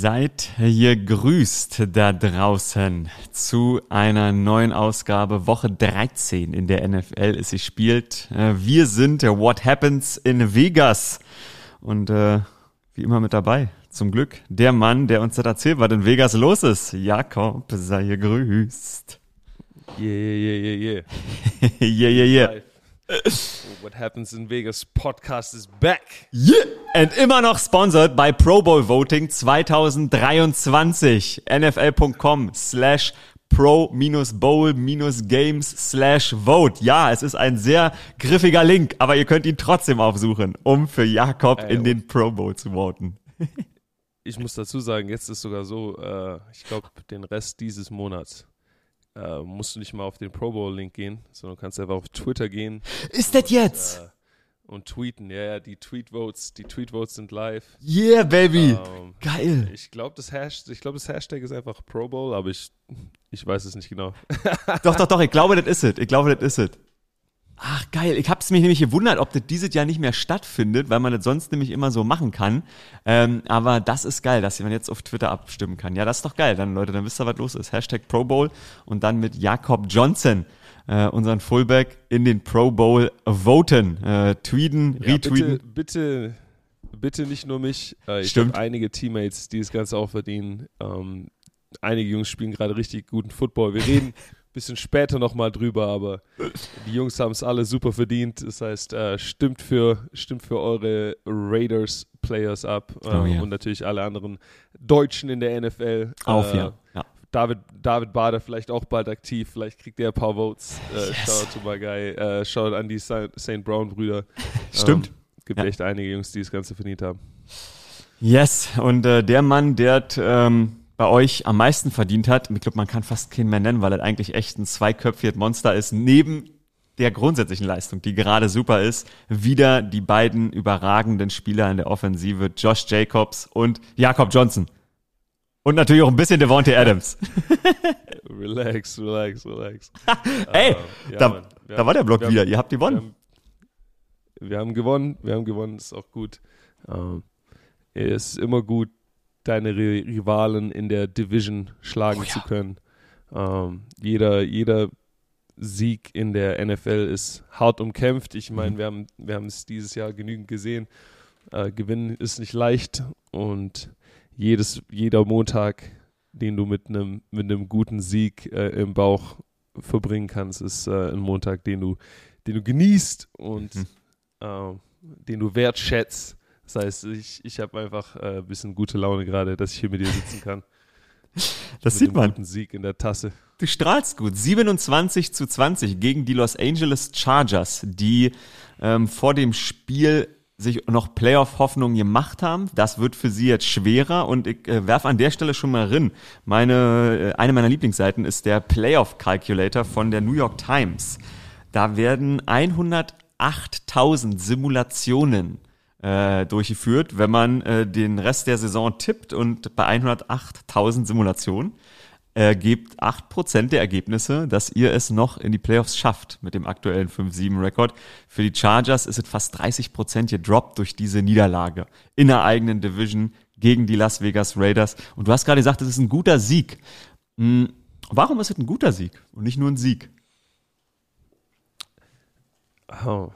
Seid ihr grüßt da draußen zu einer neuen Ausgabe Woche 13 in der NFL ist sie spielt. Äh, wir sind What Happens in Vegas und äh, wie immer mit dabei. Zum Glück der Mann, der uns das erzählt, was in Vegas los ist. Jakob, sei gegrüßt. Yeah, yeah, yeah, yeah. yeah, yeah, yeah. What Happens in Vegas Podcast is back. Yeah! And immer noch sponsored bei Pro Bowl Voting 2023. NFL.com slash pro-bowl-games slash vote. Ja, es ist ein sehr griffiger Link, aber ihr könnt ihn trotzdem aufsuchen, um für Jakob in den Pro Bowl zu voten. Ich muss dazu sagen, jetzt ist sogar so, äh, ich glaube, den Rest dieses Monats äh, musst du nicht mal auf den Pro Bowl-Link gehen, sondern kannst einfach auf Twitter gehen Ist das jetzt? äh, und tweeten. Ja, ja, die Tweetvotes, die Tweetvotes sind live. Yeah, baby. Ähm, Geil. ich glaube, das, Hash, ich glaub, das Hashtag ist einfach Pro Bowl, aber ich, ich weiß es nicht genau. Doch, doch, doch, ich glaube, das ist es. Ich glaube, das ist es. Ach, geil. Ich hab's mich nämlich gewundert, ob das dieses Jahr nicht mehr stattfindet, weil man das sonst nämlich immer so machen kann. Ähm, aber das ist geil, dass man jetzt auf Twitter abstimmen kann. Ja, das ist doch geil. Dann, Leute, dann wisst ihr, was los ist. Hashtag Pro Bowl und dann mit Jakob Johnson, äh, unseren Fullback, in den Pro Bowl voten. Äh, tweeten, Ja, retweeten. bitte, bitte, bitte nicht nur mich. Äh, ich habe einige Teammates, die das Ganze auch verdienen. Ähm, einige Jungs spielen gerade richtig guten Football. Wir reden bisschen später nochmal drüber, aber die Jungs haben es alle super verdient. Das heißt, äh, stimmt, für, stimmt für eure Raiders-Players ab äh, Oh ja. und natürlich alle anderen Deutschen in der NFL. Auf, Äh, ja. ja. David, David Bader vielleicht auch bald aktiv, vielleicht kriegt er ein paar Votes. Äh, Yes. Shout to my guy, äh, shout an die St. Brown Brüder. Stimmt. Ähm, gibt Ja. echt einige Jungs, die das Ganze verdient haben. Yes, und äh, der Mann, der t, ähm, bei euch am meisten verdient hat, ich glaube, man kann fast keinen mehr nennen, weil er eigentlich echt ein zweiköpfiges Monster ist, neben der grundsätzlichen Leistung, die gerade super ist, wieder die beiden überragenden Spieler in der Offensive, Josh Jacobs und Jakob Johnson. Und natürlich auch ein bisschen Devontae Adams. Relax, relax, relax. Ey, Ähm, ja, da. Wir da war der Block wir haben- wieder. Ihr habt Wir gewonnen. haben, wir haben gewonnen, wir haben gewonnen, ist auch gut. Es ist immer gut, deine Ri- Rivalen in der Division schlagen Oh ja. zu können. Ähm, jeder, jeder Sieg in der NFL ist hart umkämpft. Ich meine, Mhm. wir haben wir haben es dieses Jahr genügend gesehen. Äh, gewinnen ist nicht leicht und jedes, jeder Montag, den du mit einem mit einem guten Sieg äh, im Bauch verbringen kannst, ist äh, ein Montag, den du, den du genießt und Mhm. äh, den du wertschätzt. Das heißt, ich, ich habe einfach äh, ein bisschen gute Laune gerade, dass ich hier mit dir sitzen kann. Das mit sieht man. Guten Sieg in der Tasse. Du strahlst gut. 27 zu 20 gegen die Los Angeles Chargers, die ähm, vor dem Spiel sich noch Playoff-Hoffnungen gemacht haben. Das wird für sie jetzt schwerer und ich äh, werfe an der Stelle schon mal rein. Meine, äh, eine meiner Lieblingsseiten ist der Playoff-Calculator von der New York Times. Da werden 108.000 Simulationen äh, durchgeführt, wenn man äh, den Rest der Saison tippt und bei 108.000 Simulationen äh, gebt 8% der Ergebnisse, dass ihr es noch in die Playoffs schafft mit dem aktuellen 5-7-Rekord. Für die Chargers ist es fast 30% gedroppt durch diese Niederlage in der eigenen Division gegen die Las Vegas Raiders. Und du hast gerade gesagt, es ist ein guter Sieg. Hm, warum ist es ein guter Sieg und nicht nur ein Sieg? Oh.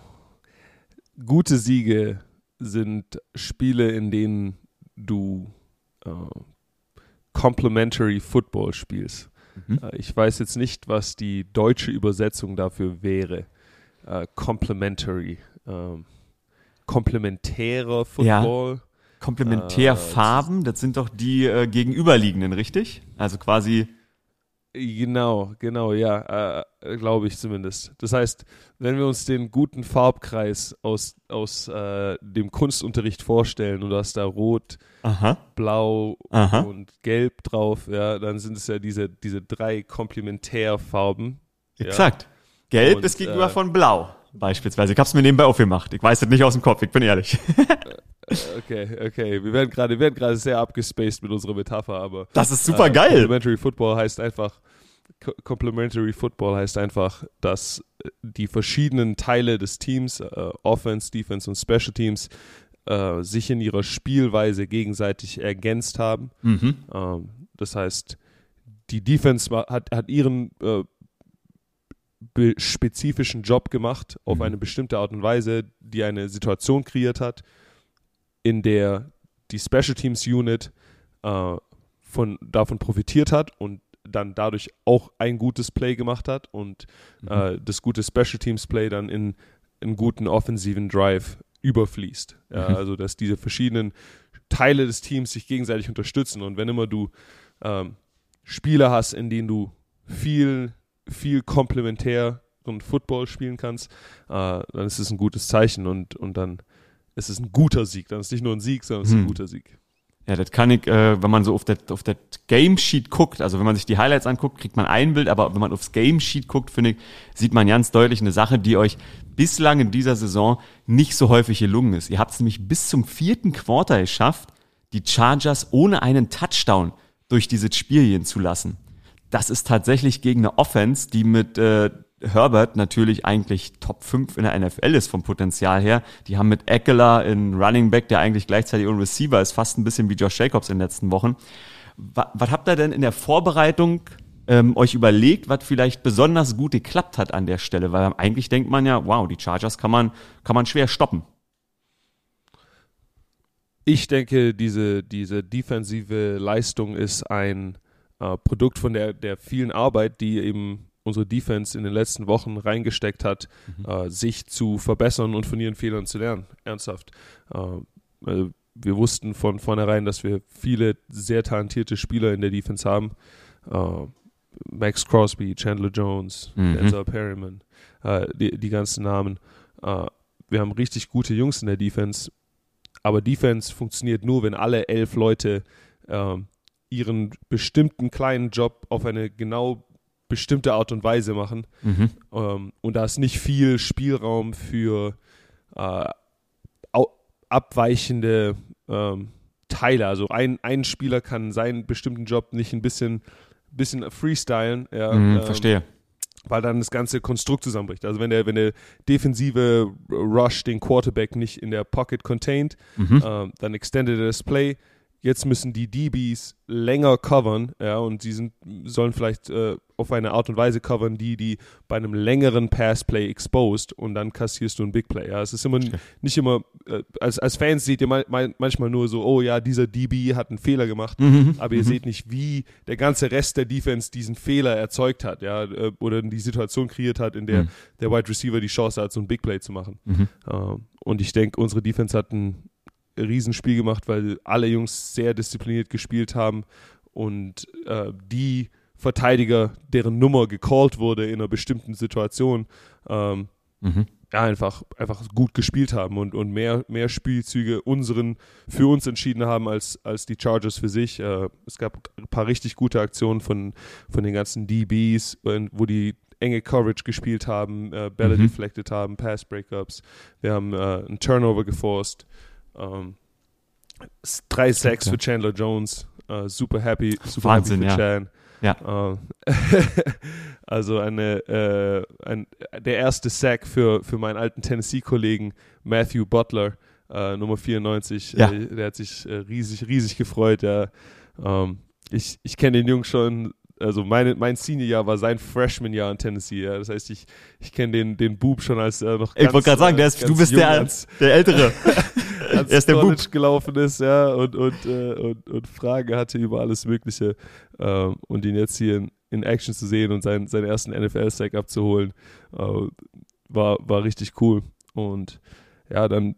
Gute Siege sind Spiele, in denen du äh, Complementary Football spielst. Mhm. Äh, ich weiß jetzt nicht, was die deutsche Übersetzung dafür wäre. Äh, complementary. Ähm, komplementärer Football. Komplementärfarben, das sind doch die äh, gegenüberliegenden, richtig? Also quasi Genau, genau, ja, äh, glaube ich zumindest. Das heißt, wenn wir uns den guten Farbkreis aus, aus äh, dem Kunstunterricht vorstellen und du hast da rot, Aha. blau Aha. und gelb drauf, ja, dann sind es ja diese, diese drei Komplementärfarben. Ja. Exakt. Gelb Und, ist gegenüber äh, von Blau, beispielsweise. Ich hab's mir nebenbei aufgemacht. Ich weiß das nicht aus dem Kopf, ich bin ehrlich. Okay, okay. Wir werden gerade, wir werden gerade sehr abgespaced mit unserer Metapher, aber Das ist super Äh, geil. Complementary Football heißt einfach, Co- Complementary Football heißt einfach, dass äh, die verschiedenen Teile des Teams, äh, Offense, Defense und Special Teams, äh, sich in ihrer Spielweise gegenseitig ergänzt haben. Mhm. Ähm, das heißt, die Defense hat, hat ihren äh, spezifischen Job gemacht auf Mhm. eine bestimmte Art und Weise, die eine Situation kreiert hat, in der die Special Teams Unit äh, von, davon profitiert hat und dann dadurch auch ein gutes Play gemacht hat und äh, das gute Special Teams Play dann in einen guten offensiven Drive überfließt. Ja, Mhm. also dass diese verschiedenen Teile des Teams sich gegenseitig unterstützen und wenn immer du ähm, Spiele hast, in denen du viel, viel komplementär und Football spielen kannst, äh, dann ist es ein gutes Zeichen und, und dann ist es ein guter Sieg. Dann ist es nicht nur ein Sieg, sondern es ist ein Hm. guter Sieg. Ja, das kann ich, äh, wenn man so auf das auf das Game Sheet guckt, also wenn man sich die Highlights anguckt, kriegt man ein Bild, aber wenn man aufs Game Sheet guckt, finde ich, sieht man ganz deutlich eine Sache, die euch bislang in dieser Saison nicht so häufig gelungen ist. Ihr habt es nämlich bis zum vierten Quarter geschafft, die Chargers ohne einen Touchdown durch dieses Spiel gehen zu lassen. Das ist tatsächlich gegen eine Offense, die mit äh, Herbert natürlich eigentlich Top 5 in der NFL ist vom Potenzial her. Die haben mit Eckler in Running Back, der eigentlich gleichzeitig ein Receiver ist, fast ein bisschen wie Josh Jacobs in den letzten Wochen. Was, was habt ihr denn in der Vorbereitung ähm, euch überlegt, was vielleicht besonders gut geklappt hat an der Stelle? Weil eigentlich denkt man ja, wow, die Chargers kann man, kann man schwer stoppen. Ich denke, diese, diese defensive Leistung ist ein äh, Produkt von der, der vielen Arbeit, die eben unsere Defense in den letzten Wochen reingesteckt hat, äh, sich zu verbessern und von ihren Fehlern zu lernen. Ernsthaft. Äh, äh, wir wussten von vornherein, dass wir viele sehr talentierte Spieler in der Defense haben. Äh, Max Crosby, Chandler Jones, Mhm. Denzel Perryman, äh, die, die ganzen Namen. Äh, wir haben richtig gute Jungs in der Defense, aber Defense funktioniert nur, wenn alle elf Leute ähm, ihren bestimmten kleinen Job auf eine genau bestimmte Art und Weise machen. Mhm. Ähm, und da ist nicht viel Spielraum für äh, abweichende ähm, Teile. Also ein, ein Spieler kann seinen bestimmten Job nicht ein bisschen, bisschen freestylen. Ja, Mhm, ähm, verstehe. weil dann das ganze Konstrukt zusammenbricht. Also wenn der, wenn der defensive Rush den Quarterback nicht in der Pocket contained, Mhm. ähm, dann extended er das Play. Jetzt müssen die DBs länger covern, ja, und sie sind, sollen vielleicht äh, auf eine Art und Weise covern, die die bei einem längeren Passplay exposed und dann kassierst du ein Big Play. Ja, es ist immer nicht immer äh, als als Fans seht ihr mal, mal, manchmal nur so, oh ja, dieser DB hat einen Fehler gemacht, Mhm. aber ihr seht nicht, wie der ganze Rest der Defense diesen Fehler erzeugt hat, ja, äh, oder die Situation kreiert hat, in der Mhm. der Wide Receiver die Chance hat, so ein Big Play zu machen. Mhm. Ähm, und ich denke, unsere Defense hat ein Riesenspiel gemacht, weil alle Jungs sehr diszipliniert gespielt haben und äh, die Verteidiger, deren Nummer gecallt wurde in einer bestimmten Situation, ähm, Mhm. ja, einfach, einfach gut gespielt haben und, und mehr, mehr Spielzüge unseren für uns entschieden haben als, als die Chargers für sich. Äh, es gab ein paar richtig gute Aktionen von, von den ganzen DBs, äh, wo die enge Coverage gespielt haben, äh, Bälle Mhm. deflected haben, Pass Breakups. Wir haben äh, einen Turnover geforst. Ähm, s- drei Sacks ja. für Chandler Jones. Äh, super happy, super Wahnsinn, happy für ja. Chan. Ja. Äh, also eine, äh, ein, der erste Sack für, für meinen alten Tennessee-Kollegen Matthew Butler, äh, Nummer 94. Ja. Äh, der hat sich äh, riesig, riesig gefreut. Ja. Ähm, ich ich kenne den Jungen schon, also meine, mein Senior-Jahr war sein Freshman-Jahr in Tennessee. Ja. Das heißt, ich, ich kenne den, den Bub schon als er noch Ich wollte gerade sagen, der ist, äh, du ganz bist der, als- der Ältere. Er der College gelaufen ist, ja, und, und, äh, und, und Fragen hatte über alles Mögliche. Ähm, und ihn jetzt hier in, in Action zu sehen und seinen, seinen ersten NFL-Sack abzuholen, äh, war, war richtig cool. Und ja, dann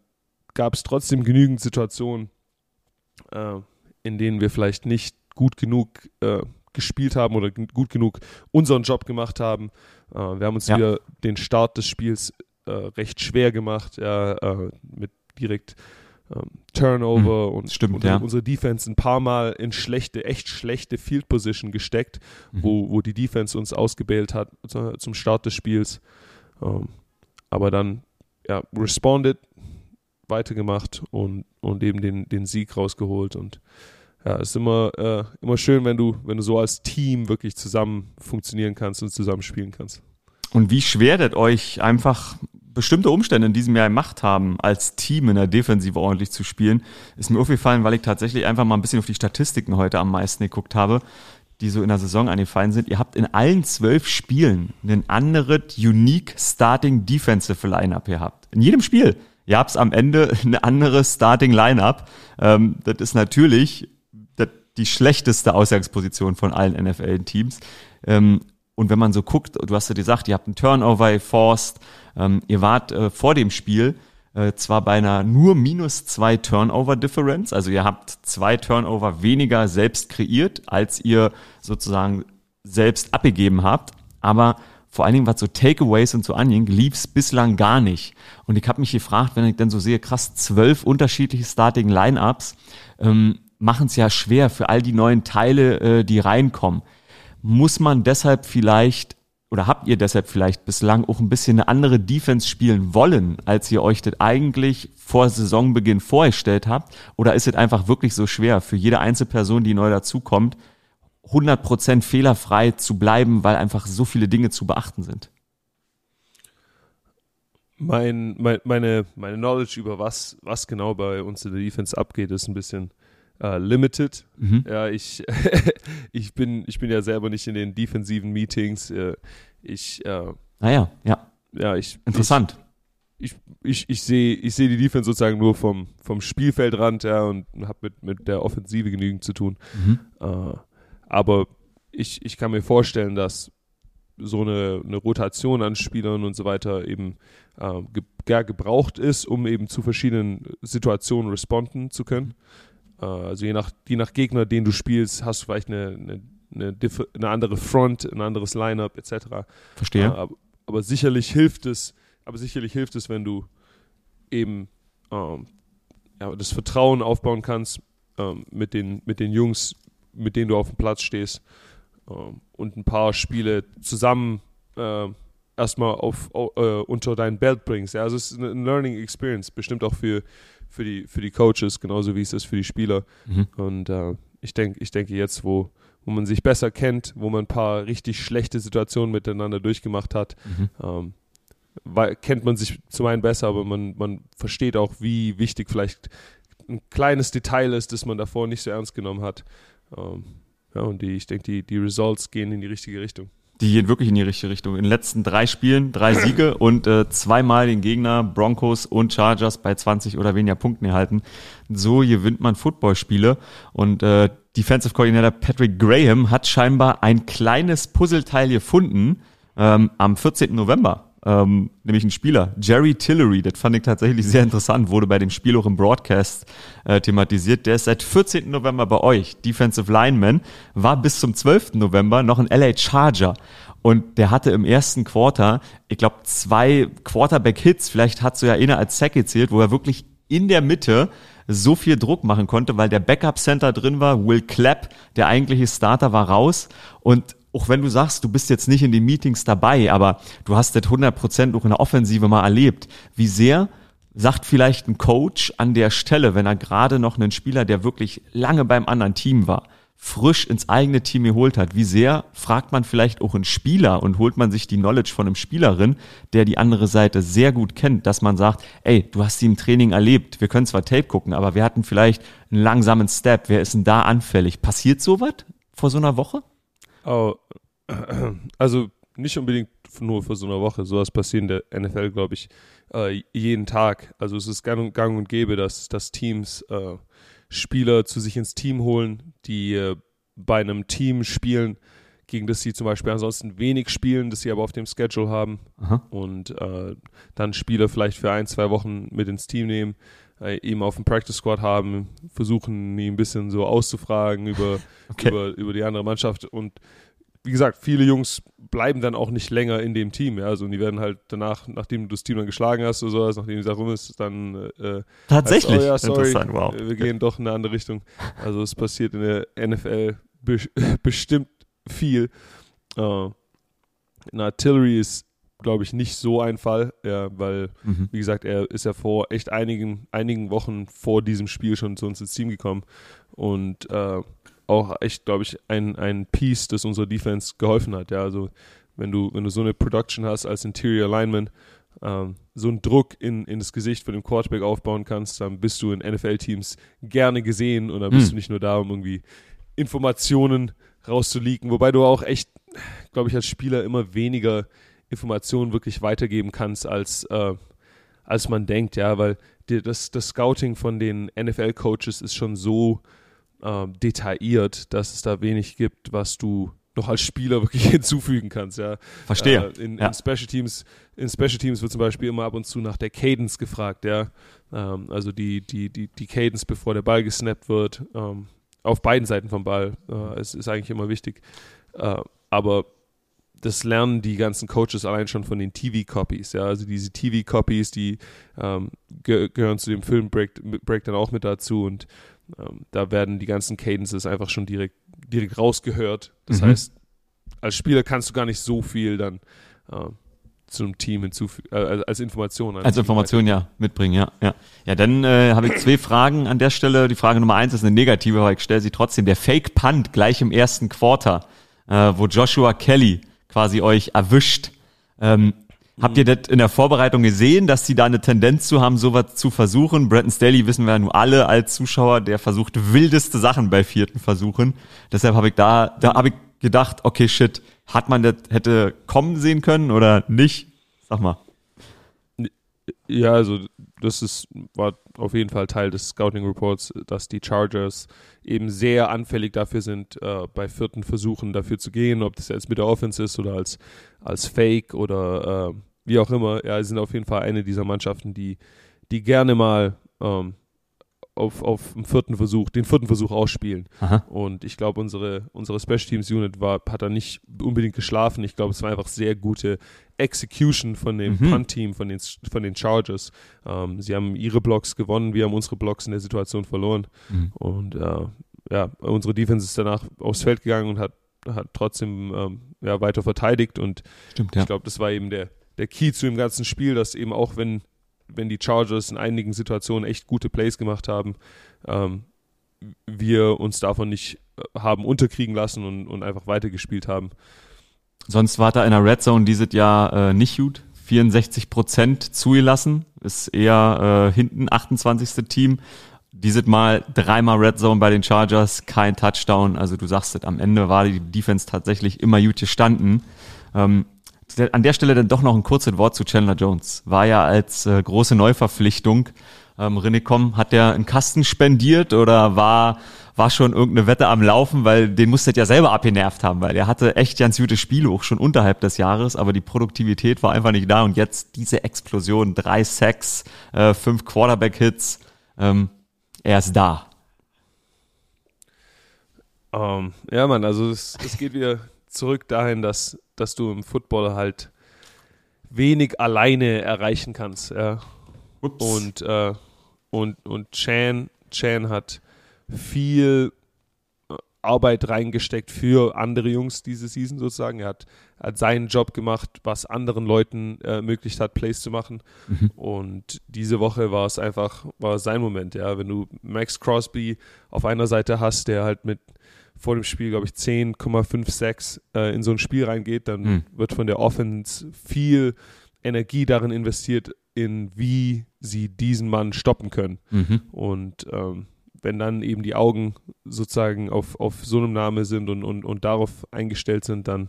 gab es trotzdem genügend Situationen, äh, in denen wir vielleicht nicht gut genug äh, gespielt haben oder gut genug unseren Job gemacht haben. Äh, wir haben uns Ja. wieder den Start des Spiels äh, recht schwer gemacht, ja, mit direkt ähm, Turnover und, stimmt, und ja. unsere Defense ein paar Mal in schlechte, echt schlechte Field Position gesteckt, Mhm. wo, wo die Defense uns ausgebält hat zu- zum Start des Spiels. Ähm, aber dann ja, responded, weitergemacht und, und eben den, den Sieg rausgeholt. Und ja, es ist immer, äh, immer schön, wenn du, wenn du so als Team wirklich zusammen funktionieren kannst und zusammen spielen kannst. Und wie schwer das euch einfach bestimmte Umstände in diesem Jahr gemacht haben, als Team in der Defensive ordentlich zu spielen, ist mir aufgefallen, weil ich tatsächlich einfach mal ein bisschen auf die Statistiken heute am meisten geguckt habe, die so in der Saison angefallen sind. Ihr habt in allen zwölf Spielen ein anderes Unique Starting Defensive Lineup gehabt. In jedem Spiel. Ihr habt am Ende eine andere Starting Lineup. Ähm, das ist natürlich die schlechteste Ausgangsposition von allen NFL-Teams. Ähm, und wenn man so guckt, du hast ja gesagt, ihr habt einen Turnover geforst, ähm, ihr wart äh, vor dem Spiel äh, zwar bei einer nur minus zwei Turnover Difference, also ihr habt zwei Turnover weniger selbst kreiert, als ihr sozusagen selbst abgegeben habt, aber vor allen Dingen, was so Takeaways und so anging, lief's bislang gar nicht. Und ich habe mich gefragt, wenn ich dann so sehe, krass, zwölf unterschiedliche Starting Lineups, ähm, machen es ja schwer für all die neuen Teile, äh, die reinkommen. Muss man deshalb vielleicht oder habt ihr deshalb vielleicht bislang auch ein bisschen eine andere Defense spielen wollen, als ihr euch das eigentlich vor Saisonbeginn vorgestellt habt? Oder ist es einfach wirklich so schwer für jede Einzelperson, die neu dazukommt, 100% fehlerfrei zu bleiben, weil einfach so viele Dinge zu beachten sind? Mein, mein, meine, meine Knowledge über was, was genau bei uns in der Defense abgeht, ist ein bisschen uh, limited. Mhm. Ja, ich, ich, bin, ich bin ja selber nicht in den defensiven Meetings. Äh, ich, äh, naja, ah ja. Ja, ich. Interessant. Ich, ich, ich sehe ich seh die Defense sozusagen nur vom, vom Spielfeldrand ja, und habe mit, mit der Offensive genügend zu tun. Mhm. Uh, aber ich, ich kann mir vorstellen, dass so eine, eine Rotation an Spielern und so weiter eben äh, ge ja, gebraucht ist, um eben zu verschiedenen Situationen responden zu können. Äh, also je nach, je nach Gegner, den du spielst, hast du vielleicht eine, eine, eine, eine andere Front, ein anderes Lineup etc. Verstehe. Äh, aber, aber, sicherlich hilft es, aber sicherlich hilft es, wenn du eben ähm, ja, das Vertrauen aufbauen kannst ähm, mit, den, mit den Jungs, mit denen du auf dem Platz stehst ähm, und ein paar Spiele zusammen äh, erstmal auf, uh, unter dein Belt bringst. Ja, also es ist eine Learning Experience, bestimmt auch für, für die, für die Coaches, genauso wie es ist für die Spieler. Mhm. Und uh, ich, denk, ich denke jetzt, wo, wo man sich besser kennt, wo man ein paar richtig schlechte Situationen miteinander durchgemacht hat, mhm. ähm, weil, kennt man sich zum einen besser, aber man, man versteht auch, wie wichtig vielleicht ein kleines Detail ist, das man davor nicht so ernst genommen hat. Ähm, ja, und die, ich denke, die, die Results gehen in die richtige Richtung. Die gehen wirklich in die richtige Richtung. In den letzten drei Spielen drei Siege und äh, zweimal den Gegner Broncos und Chargers bei 20 oder weniger Punkten erhalten. So gewinnt man Footballspiele und äh, Defensive Coordinator Patrick Graham hat scheinbar ein kleines Puzzleteil gefunden ähm, am 14. November ähm, nämlich ein Spieler, Jerry Tillery, das fand ich tatsächlich sehr interessant, wurde bei dem Spiel auch im Broadcast äh, thematisiert. Der ist seit 14. November bei euch, Defensive Lineman, war bis zum 12. November noch ein LA Charger. Und der hatte im ersten Quarter, ich glaube, zwei Quarterback-Hits, vielleicht hat so ja einer als Sack gezählt, wo er wirklich in der Mitte so viel Druck machen konnte, weil der Backup-Center drin war, Will Clapp, der eigentliche Starter war raus und auch wenn du sagst, du bist jetzt nicht in den Meetings dabei, aber du hast das 100% auch in der Offensive mal erlebt, wie sehr sagt vielleicht ein Coach an der Stelle, wenn er gerade noch einen Spieler, der wirklich lange beim anderen Team war, frisch ins eigene Team geholt hat, wie sehr fragt man vielleicht auch einen Spieler und holt man sich die Knowledge von einem Spielerin, der die andere Seite sehr gut kennt, dass man sagt, ey, du hast sie im Training erlebt, wir können zwar Tape gucken, aber wir hatten vielleicht einen langsamen Step, wer ist denn da anfällig? Passiert sowas vor so einer Woche? Oh, also nicht unbedingt nur für so eine Woche. Sowas passiert in der NFL, glaube ich, äh, jeden Tag. Also es ist gang und, gang und gäbe, dass, dass Teams äh, Spieler zu sich ins Team holen, die äh, bei einem Team spielen, gegen das sie zum Beispiel ansonsten wenig spielen, das sie aber auf dem Schedule haben. Aha. Und äh, dann Spieler vielleicht für ein, zwei Wochen mit ins Team nehmen, eben auf dem Practice Squad haben, versuchen, ihn ein bisschen so auszufragen über, okay. über, über die andere Mannschaft. Und wie gesagt, viele Jungs bleiben dann auch nicht länger in dem Team. Ja? Also, und die werden halt danach, nachdem du das Team dann geschlagen hast oder sowas, nachdem die Sache rum ist, dann. Äh, Tatsächlich? Heißt, oh ja, sorry, wow. wir gehen doch in eine andere Richtung. Also, es passiert in der NFL be bestimmt viel. Uh, in Artillery ist glaube ich, nicht so ein Fall, ja, weil, mhm. wie gesagt, er ist ja vor echt einigen, einigen Wochen vor diesem Spiel schon zu uns ins Team gekommen und äh, auch echt, glaube ich, ein, ein Piece, das unserer Defense geholfen hat. Ja, also wenn du, wenn du so eine Production hast als Interior Lineman, ähm, so einen Druck in, in das Gesicht von dem Quarterback aufbauen kannst, dann bist du in NFL-Teams gerne gesehen und dann bist hm. du nicht nur da, um irgendwie Informationen rauszuleaken, wobei du auch echt, glaube ich, als Spieler immer weniger Informationen wirklich weitergeben kannst, als, äh, als man denkt, ja, weil die, das, das Scouting von den NFL-Coaches ist schon so äh, detailliert, dass es da wenig gibt, was du noch als Spieler wirklich hinzufügen kannst, ja. Verstehe. Äh, in, ja. in, Special Teams, in Special Teams wird zum Beispiel immer ab und zu nach der Cadence gefragt, ja. Ähm, also die, die, die, die Cadence, bevor der Ball gesnappt wird, ähm, auf beiden Seiten vom Ball. Äh, es ist eigentlich immer wichtig. Äh, aber das lernen die ganzen Coaches allein schon von den TV-Copies. Ja? Also diese TV-Copies, die ähm, ge gehören zu dem Film Break, Break dann auch mit dazu und ähm, da werden die ganzen Cadences einfach schon direkt, direkt rausgehört. Das mhm. heißt, als Spieler kannst du gar nicht so viel dann äh, zu einem Team hinzufügen, äh, als Information. Als, als Information, ja, mitbringen, ja. Ja, ja dann äh, habe ich zwei Fragen an der Stelle. Die Frage Nummer eins ist eine negative, aber ich stelle sie trotzdem. Der Fake Punt gleich im ersten Quarter, äh, wo Joshua Kelly quasi euch erwischt. Ähm, Habt ihr das in der Vorbereitung gesehen, dass sie da eine Tendenz zu haben, sowas zu versuchen? Bretton Staley wissen wir ja nun alle als Zuschauer, der versucht wildeste Sachen bei vierten Versuchen. Deshalb habe ich da, da habe ich gedacht, okay, shit, hat man das hätte kommen sehen können oder nicht? Sag mal. Ja, also das ist, war auf jeden Fall Teil des Scouting Reports, dass die Chargers eben sehr anfällig dafür sind, äh, bei vierten Versuchen dafür zu gehen, ob das jetzt mit der Offense ist oder als, als Fake oder äh, wie auch immer. Ja, sie sind auf jeden Fall eine dieser Mannschaften, die, die gerne mal ähm, auf, auf den vierten Versuch, den vierten Versuch ausspielen. Aha. Und ich glaube, unsere, unsere Special Teams Unit war, hat da nicht unbedingt geschlafen. Ich glaube, es war einfach sehr gute Execution von dem mhm. Punt-Team, von den, von den Chargers. Ähm, sie haben ihre Blocks gewonnen, wir haben unsere Blocks in der Situation verloren. Mhm. Und äh, ja, unsere Defense ist danach aufs Feld gegangen und hat, hat trotzdem ähm, ja, weiter verteidigt. Und Stimmt, ja. ich glaube, das war eben der, der Key zu dem ganzen Spiel, dass eben auch wenn wenn die Chargers in einigen Situationen echt gute Plays gemacht haben, ähm, wir uns davon nicht äh, haben unterkriegen lassen und, und einfach weitergespielt haben. Sonst war da in der Red Zone dieses Jahr äh, nicht gut. 64 Prozent zugelassen, ist eher äh, hinten 28. Team. Dieses Mal dreimal Red Zone bei den Chargers, kein Touchdown. Also du sagst es, am Ende war die Defense tatsächlich immer gut gestanden. Ähm, an der Stelle dann doch noch ein kurzes Wort zu Chandler Jones. War ja als äh, große Neuverpflichtung. Ähm, René Komm, hat der einen Kasten spendiert oder war, war schon irgendeine Wette am Laufen, weil den musste ja selber abgenervt haben, weil er hatte echt ganz gute Spiele, auch schon unterhalb des Jahres, aber die Produktivität war einfach nicht da und jetzt diese Explosion, drei Sacks, äh, fünf Quarterback-Hits, ähm, er ist da. Um, ähm, ja, Mann, also es, es geht wieder zurück dahin, dass, dass du im Football halt wenig alleine erreichen kannst. Ja. Und, äh, und, und Chan, Chan hat viel äh, Arbeit reingesteckt für andere Jungs diese Season sozusagen. Er hat, hat seinen Job gemacht, was anderen Leuten äh, ermöglicht hat, Plays zu machen. Mhm. Und diese Woche war es einfach, war sein Moment, ja. Wenn du Max Crosby auf einer Seite hast, der halt mit vor dem Spiel, glaube ich, 10,56 äh, in so ein Spiel reingeht, dann mhm. wird von der Offense viel Energie darin investiert, in wie sie diesen Mann stoppen können. Mhm. Und ähm, wenn dann eben die Augen sozusagen auf, auf so einem Name sind und, und, und darauf eingestellt sind, dann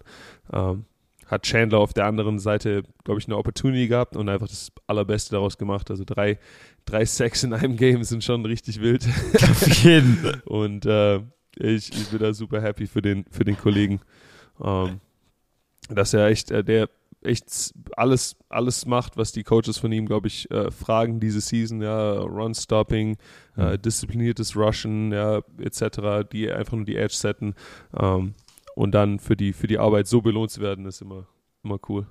ähm, hat Chandler auf der anderen Seite, glaube ich, eine Opportunity gehabt und einfach das Allerbeste daraus gemacht. Also drei, drei Sacks in einem Game sind schon richtig wild. Auf jeden. und äh, ich, ich bin da super happy für den, für den Kollegen, ähm, dass er echt, äh, der echt alles, alles macht, was die Coaches von ihm, glaube ich, äh, fragen diese Season, ja, Run-Stopping, äh, mhm. diszipliniertes Rushen, ja, etc., die einfach nur die Edge setzen ähm, und dann für die, für die Arbeit so belohnt zu werden, ist immer, immer cool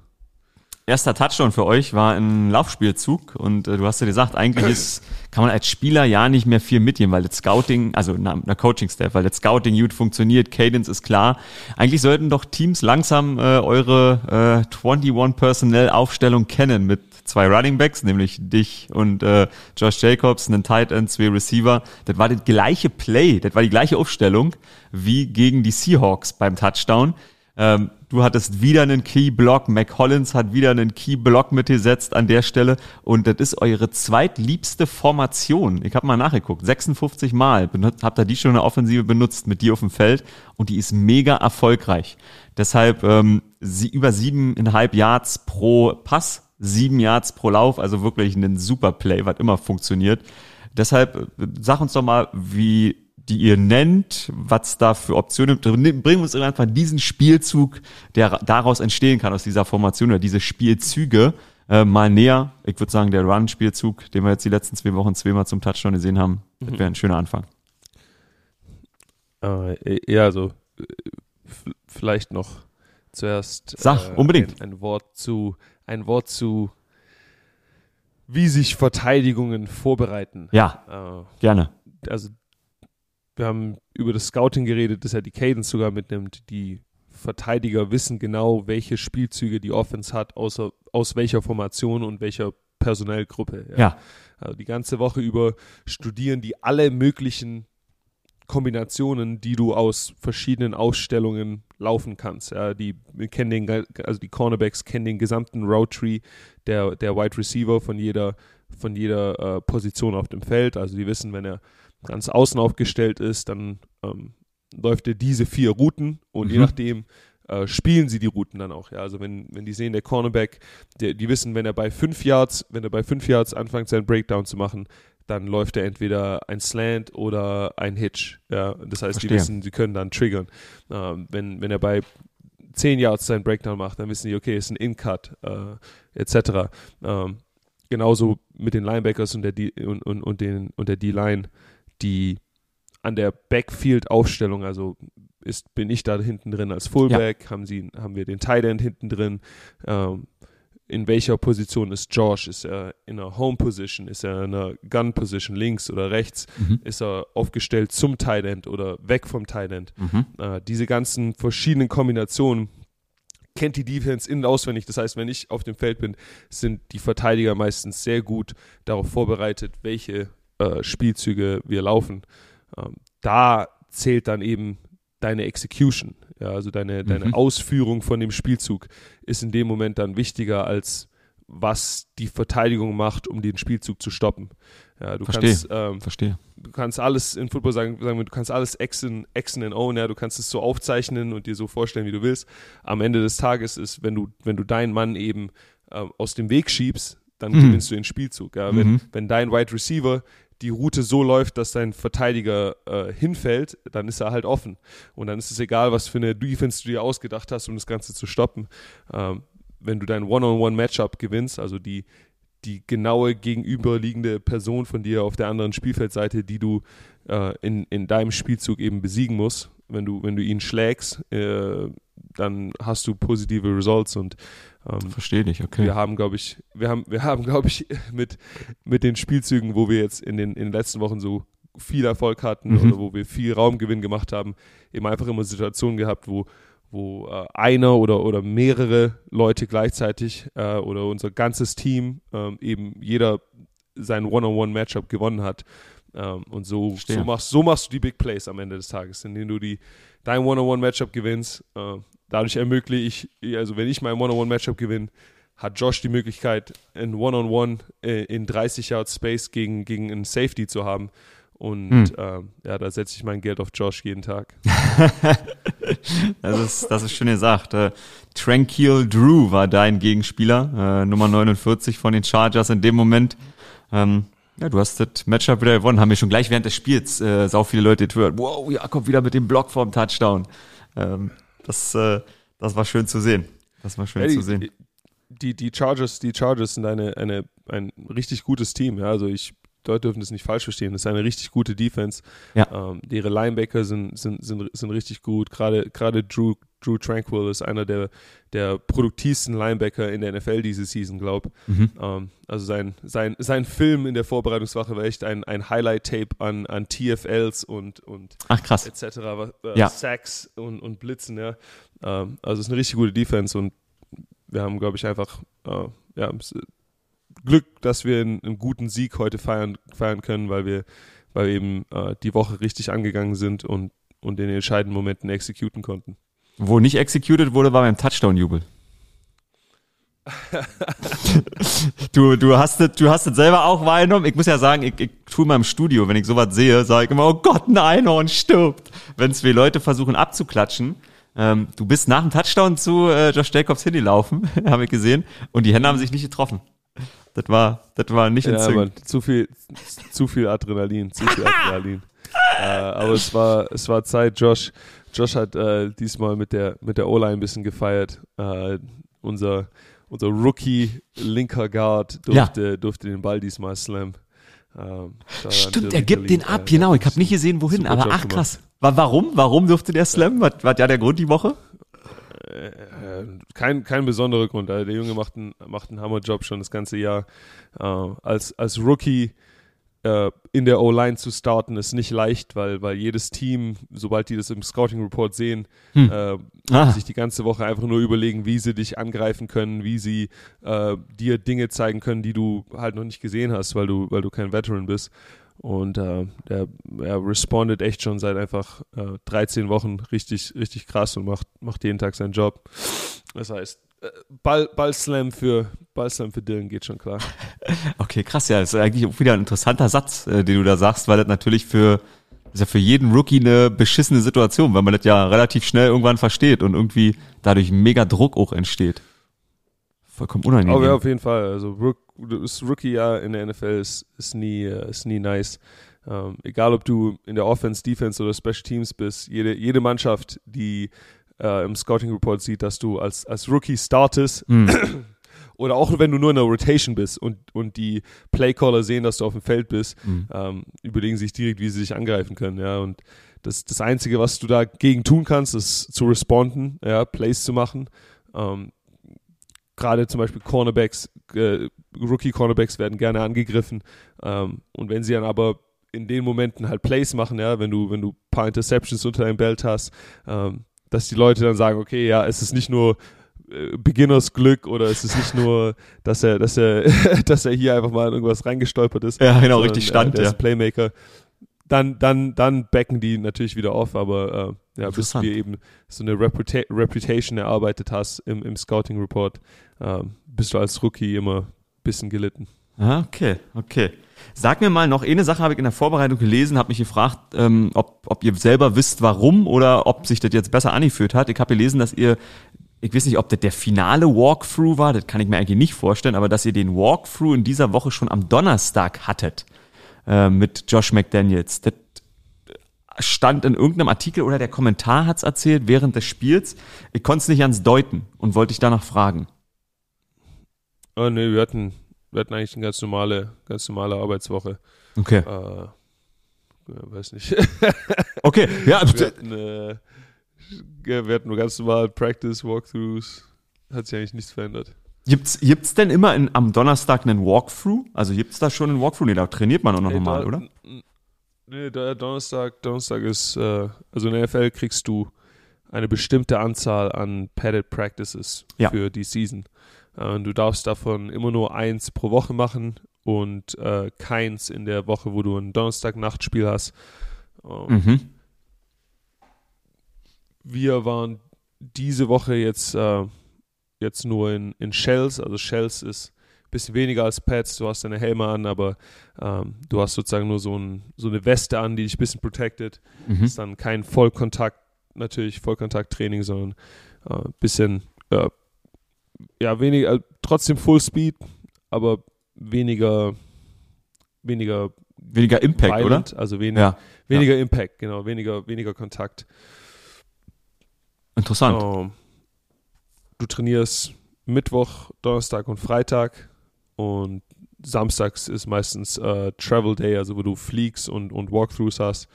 erster Touchdown für euch war ein Laufspielzug und äh, du hast ja gesagt, eigentlich ist, kann man als Spieler ja nicht mehr viel mitgehen, weil das Scouting, also na, na Coaching-Staff, weil das Scouting gut funktioniert, Cadence ist klar. Eigentlich sollten doch Teams langsam äh, eure äh, 21 Personnel Aufstellung kennen mit zwei Running Backs, nämlich dich und äh, Josh Jacobs, einen Tight End, zwei Receiver. Das war das gleiche Play, das war die gleiche Aufstellung wie gegen die Seahawks beim Touchdown. Ähm, du hattest wieder einen Key-Block, McCollins hat wieder einen Key-Block mitgesetzt an der Stelle und das ist eure zweitliebste Formation. Ich habe mal nachgeguckt, 56 Mal benutzt, habt ihr die schon in der Offensive benutzt mit dir auf dem Feld und die ist mega erfolgreich. Deshalb ähm, sie über siebeneinhalb Yards pro Pass, sieben Yards pro Lauf, also wirklich ein super Play, was immer funktioniert. Deshalb äh, sag uns doch mal, wie die ihr nennt, was da für Optionen, bringen uns einfach diesen Spielzug, der daraus entstehen kann, aus dieser Formation oder diese Spielzüge, äh, mal näher. Ich würde sagen, der Run-Spielzug, den wir jetzt die letzten zwei Wochen zweimal zum Touchdown gesehen haben, mhm. wäre ein schöner Anfang. Äh, ja, also vielleicht noch zuerst Sag, äh, unbedingt. Ein, ein, Wort zu, ein Wort zu, wie sich Verteidigungen vorbereiten. Ja, äh, gerne. Also wir haben über das Scouting geredet, das ja die Cadence sogar mitnimmt. Die Verteidiger wissen genau, welche Spielzüge die Offense hat, außer, aus welcher Formation und welcher Personellgruppe. Ja. ja. Also die ganze Woche über studieren die alle möglichen Kombinationen, die du aus verschiedenen Ausstellungen laufen kannst. Ja, die kennen den, also die Cornerbacks kennen den gesamten Route Tree der, der Wide Receiver von jeder, von jeder äh, Position auf dem Feld. Also die wissen, wenn er ganz außen aufgestellt ist, dann ähm, läuft er diese vier Routen und mhm. je nachdem äh, spielen sie die Routen dann auch. Ja? Also wenn, wenn die sehen, der Cornerback, der, die wissen, wenn er bei fünf Yards, wenn er bei fünf Yards anfängt, seinen Breakdown zu machen, dann läuft er entweder ein Slant oder ein Hitch. Ja? Das heißt, Verstehe. die wissen, sie können dann triggern. Ähm, wenn, wenn er bei 10 Yards seinen Breakdown macht, dann wissen die, okay, ist ein In-Cut, äh, etc. Ähm, genauso mit den Linebackers und der D und, und, und, den, und der D-Line die an der Backfield-Aufstellung, also ist, bin ich da hinten drin als Fullback, ja. haben, sie, haben wir den Tight End hinten drin, ähm, in welcher Position ist Josh? Ist er in einer Home Position? Ist er in einer Gun Position links oder rechts? Mhm. Ist er aufgestellt zum Tight End oder weg vom Tight End? Mhm. Äh, diese ganzen verschiedenen Kombinationen kennt die Defense in- und auswendig. Das heißt, wenn ich auf dem Feld bin, sind die Verteidiger meistens sehr gut darauf vorbereitet, welche äh, Spielzüge wir laufen, ähm, da zählt dann eben deine Execution, ja, also deine, deine mhm. Ausführung von dem Spielzug ist in dem Moment dann wichtiger als was die Verteidigung macht, um den Spielzug zu stoppen. Ja, du Verstehe. kannst, ähm, Verstehe. Du kannst alles in Football sagen, sagen wir, du kannst alles exen, exen and own, ja, du kannst es so aufzeichnen und dir so vorstellen, wie du willst. Am Ende des Tages ist, wenn du, wenn du deinen Mann eben äh, aus dem Weg schiebst, dann mhm. gewinnst du den Spielzug. Ja. Wenn, mhm. wenn dein Wide Receiver die Route so läuft, dass dein Verteidiger äh, hinfällt, dann ist er halt offen. Und dann ist es egal, was für eine Defense du dir ausgedacht hast, um das Ganze zu stoppen. Ähm, wenn du dein One-on-One-Matchup gewinnst, also die, die genaue gegenüberliegende Person von dir auf der anderen Spielfeldseite, die du äh, in, in deinem Spielzug eben besiegen musst, wenn du, wenn du ihn schlägst, äh, dann hast du positive Results und ähm, Verstehe dich, okay. Wir haben, glaube ich, wir haben, wir haben, glaube ich, mit, mit den Spielzügen, wo wir jetzt in den, in den letzten Wochen so viel Erfolg hatten mhm. oder wo wir viel Raumgewinn gemacht haben, eben einfach immer Situationen gehabt, wo, wo äh, einer oder, oder mehrere Leute gleichzeitig äh, oder unser ganzes Team äh, eben jeder sein One-on-One-Matchup gewonnen hat. Ähm, und so, so, machst, so machst du die Big Plays am Ende des Tages, indem du die, dein One-on-One-Matchup gewinnst. Äh, dadurch ermögliche ich, also wenn ich mein One-on-One-Matchup gewinne, hat Josh die Möglichkeit, ein One-on-One äh, in 30 Yard Space gegen, gegen einen Safety zu haben. Und hm. ähm, ja, da setze ich mein Geld auf Josh jeden Tag. das, ist, das ist schön gesagt. Äh, Tranquil Drew war dein Gegenspieler, äh, Nummer 49 von den Chargers in dem Moment. Ähm, ja, du hast das Matchup wieder gewonnen. Haben wir schon gleich während des Spiels äh, sau viele Leute gehört. Wow, Jakob wieder mit dem Block vorm Touchdown. Ähm, das, äh, das war schön zu sehen. Das war schön ja, die, zu sehen. Die, die Chargers, die Chargers sind eine, eine, ein richtig gutes Team. Ja, also ich Leute dürfen das nicht falsch verstehen. Das ist eine richtig gute Defense. Ja. Ähm, ihre Linebacker sind, sind, sind, sind richtig gut. Gerade, gerade Drew, Drew Tranquil ist einer der, der produktivsten Linebacker in der NFL diese Season, glaube ich. Mhm. Ähm, also sein, sein, sein Film in der Vorbereitungswache war echt ein, ein Highlight-Tape an, an TFLs und, und Ach, krass. etc. Äh, ja. Sacks und, und Blitzen, ja. Ähm, also es ist eine richtig gute Defense und wir haben, glaube ich, einfach äh, ja, Glück, dass wir einen, einen, guten Sieg heute feiern, feiern können, weil wir, weil wir eben äh, die Woche richtig angegangen sind und, und in den entscheidenden Momenten exekuten konnten. Wo nicht executed wurde, war beim Touchdown-Jubel. du, du hast es, du hast es selber auch wahrgenommen. Ich muss ja sagen, ich, ich tue mal im Studio, wenn ich sowas sehe, sage ich immer, oh Gott, ein Einhorn stirbt. Wenn zwei Leute versuchen abzuklatschen. Ähm, du bist nach dem Touchdown zu äh, Josh Jacobs hingelaufen, habe ich gesehen, und die Hände haben sich nicht getroffen. Das war, das war nicht Ja, entzückend. Mann, zu viel, zu viel Adrenalin, zu viel Adrenalin. äh, aber es war, es war Zeit. Josh, Josh hat äh, diesmal mit der, mit der O-Line ein bisschen gefeiert. Äh, unser, unser Rookie linker Guard durfte, durfte den Ball diesmal slam. Ähm, Stimmt, er gibt den ab, äh, genau. Ich habe nicht gesehen, wohin, aber Job ach gemacht. krass. Wa- Warum? Warum durfte der Slam? Was war ja der Grund die Woche? Äh, kein, kein besonderer Grund. Also der Junge macht einen, macht einen Hammerjob schon das ganze Jahr. Äh, als, als Rookie äh, in der O-Line zu starten, ist nicht leicht, weil, weil jedes Team, sobald die das im Scouting Report sehen, Hm. äh, Ah. sich die ganze Woche einfach nur überlegen, wie sie dich angreifen können, wie sie äh, dir Dinge zeigen können, die du halt noch nicht gesehen hast, weil du, weil du kein Veteran bist. Und äh, der, er respondet echt schon seit einfach äh, 13 Wochen richtig, richtig krass und macht, macht jeden Tag seinen Job. Das heißt, äh, Ball, Ballslam für Ballslam für Dylan geht schon klar. Okay, krass, ja, das ist eigentlich auch wieder ein interessanter Satz, äh, den du da sagst, weil das natürlich für, ist ja für jeden Rookie eine beschissene Situation, weil man das ja relativ schnell irgendwann versteht und irgendwie dadurch mega Druck auch entsteht. Vollkommen unangenehm. Aber ja, auf jeden Fall. Also das Rookie-Jahr in der NFL ist, ist, nie, äh, ist nie nice. Ähm, egal, ob du in der Offense, Defense oder Special Teams bist, jede, jede Mannschaft, die äh, im Scouting Report sieht, dass du als, als Rookie startest, Mhm. oder auch wenn du nur in der Rotation bist und, und die Playcaller sehen, dass du auf dem Feld bist, Mhm. ähm, überlegen sich direkt, wie sie sich angreifen können. Ja, und das, das Einzige, was du dagegen tun kannst, ist zu responden, ja, Plays zu machen. Ähm, Gerade zum Beispiel Cornerbacks, äh, Rookie-Cornerbacks werden gerne angegriffen. Ähm, und wenn sie dann aber in den Momenten halt Plays machen, ja, wenn du, wenn du ein paar Interceptions unter deinem Belt hast, ähm, dass die Leute dann sagen, okay, ja, es ist nicht nur äh, Beginners Glück oder es ist nicht nur, dass er, dass er, dass er hier einfach mal in irgendwas reingestolpert ist. Ja, genau, richtig stand, äh, der ja. ist Playmaker. Dann, dann, dann backen die natürlich wieder auf, aber äh, ja, bis du dir eben so eine Reputa Reputation erarbeitet hast im, im Scouting Report, ähm, bist du als Rookie immer ein bisschen gelitten. Ah, okay, okay. Sag mir mal noch, eine Sache habe ich in der Vorbereitung gelesen, habe mich gefragt, ähm, ob, ob ihr selber wisst, warum oder ob sich das jetzt besser angefühlt hat. Ich habe gelesen, dass ihr, ich weiß nicht, ob das der finale Walkthrough war, das kann ich mir eigentlich nicht vorstellen, aber dass ihr den Walkthrough in dieser Woche schon am Donnerstag hattet äh, mit Josh McDaniels. Das stand in irgendeinem Artikel oder der Kommentar hat's erzählt während des Spiels. Ich konnte es nicht ganz deuten und wollte dich danach fragen. Oh, nee, wir hatten, wir hatten eigentlich eine ganz normale, ganz normale Arbeitswoche. Okay. Äh, weiß nicht. Okay, ja, wir, hatten, äh, wir hatten nur ganz normal Practice, Walkthroughs. Hat sich eigentlich nichts verändert. Gibt's, gibt's denn immer in, am Donnerstag einen Walkthrough? Also gibt's da schon einen Walkthrough? Nee, da trainiert man auch noch Nee, normal, da- oder? Nee, da, Donnerstag, Donnerstag ist, äh, also in der NFL kriegst du eine bestimmte Anzahl an Padded Practices Ja. für die Season. Äh, du darfst davon immer nur eins pro Woche machen und äh, keins in der Woche, wo du ein Donnerstag-Nachtspiel hast. Ähm, Mhm. Wir waren diese Woche jetzt, äh, jetzt nur in, in Shells. Also Shells ist ein bisschen weniger als Pads. Du hast deine Helme an, aber ähm, du hast sozusagen nur so, ein, so eine Weste an, die dich ein bisschen protected. Mhm. Ist dann kein Vollkontakt, natürlich Vollkontakttraining, sondern ein äh, bisschen, äh, ja, weniger, äh, trotzdem Full Speed, aber weniger, weniger Weniger Impact, violent, also weniger, Ja, weniger Impact, genau, weniger, weniger Kontakt. interessant. Ähm, du trainierst Mittwoch, Donnerstag und Freitag und samstags ist meistens äh, Travel Day, also wo du fliegst und, und Walkthroughs hast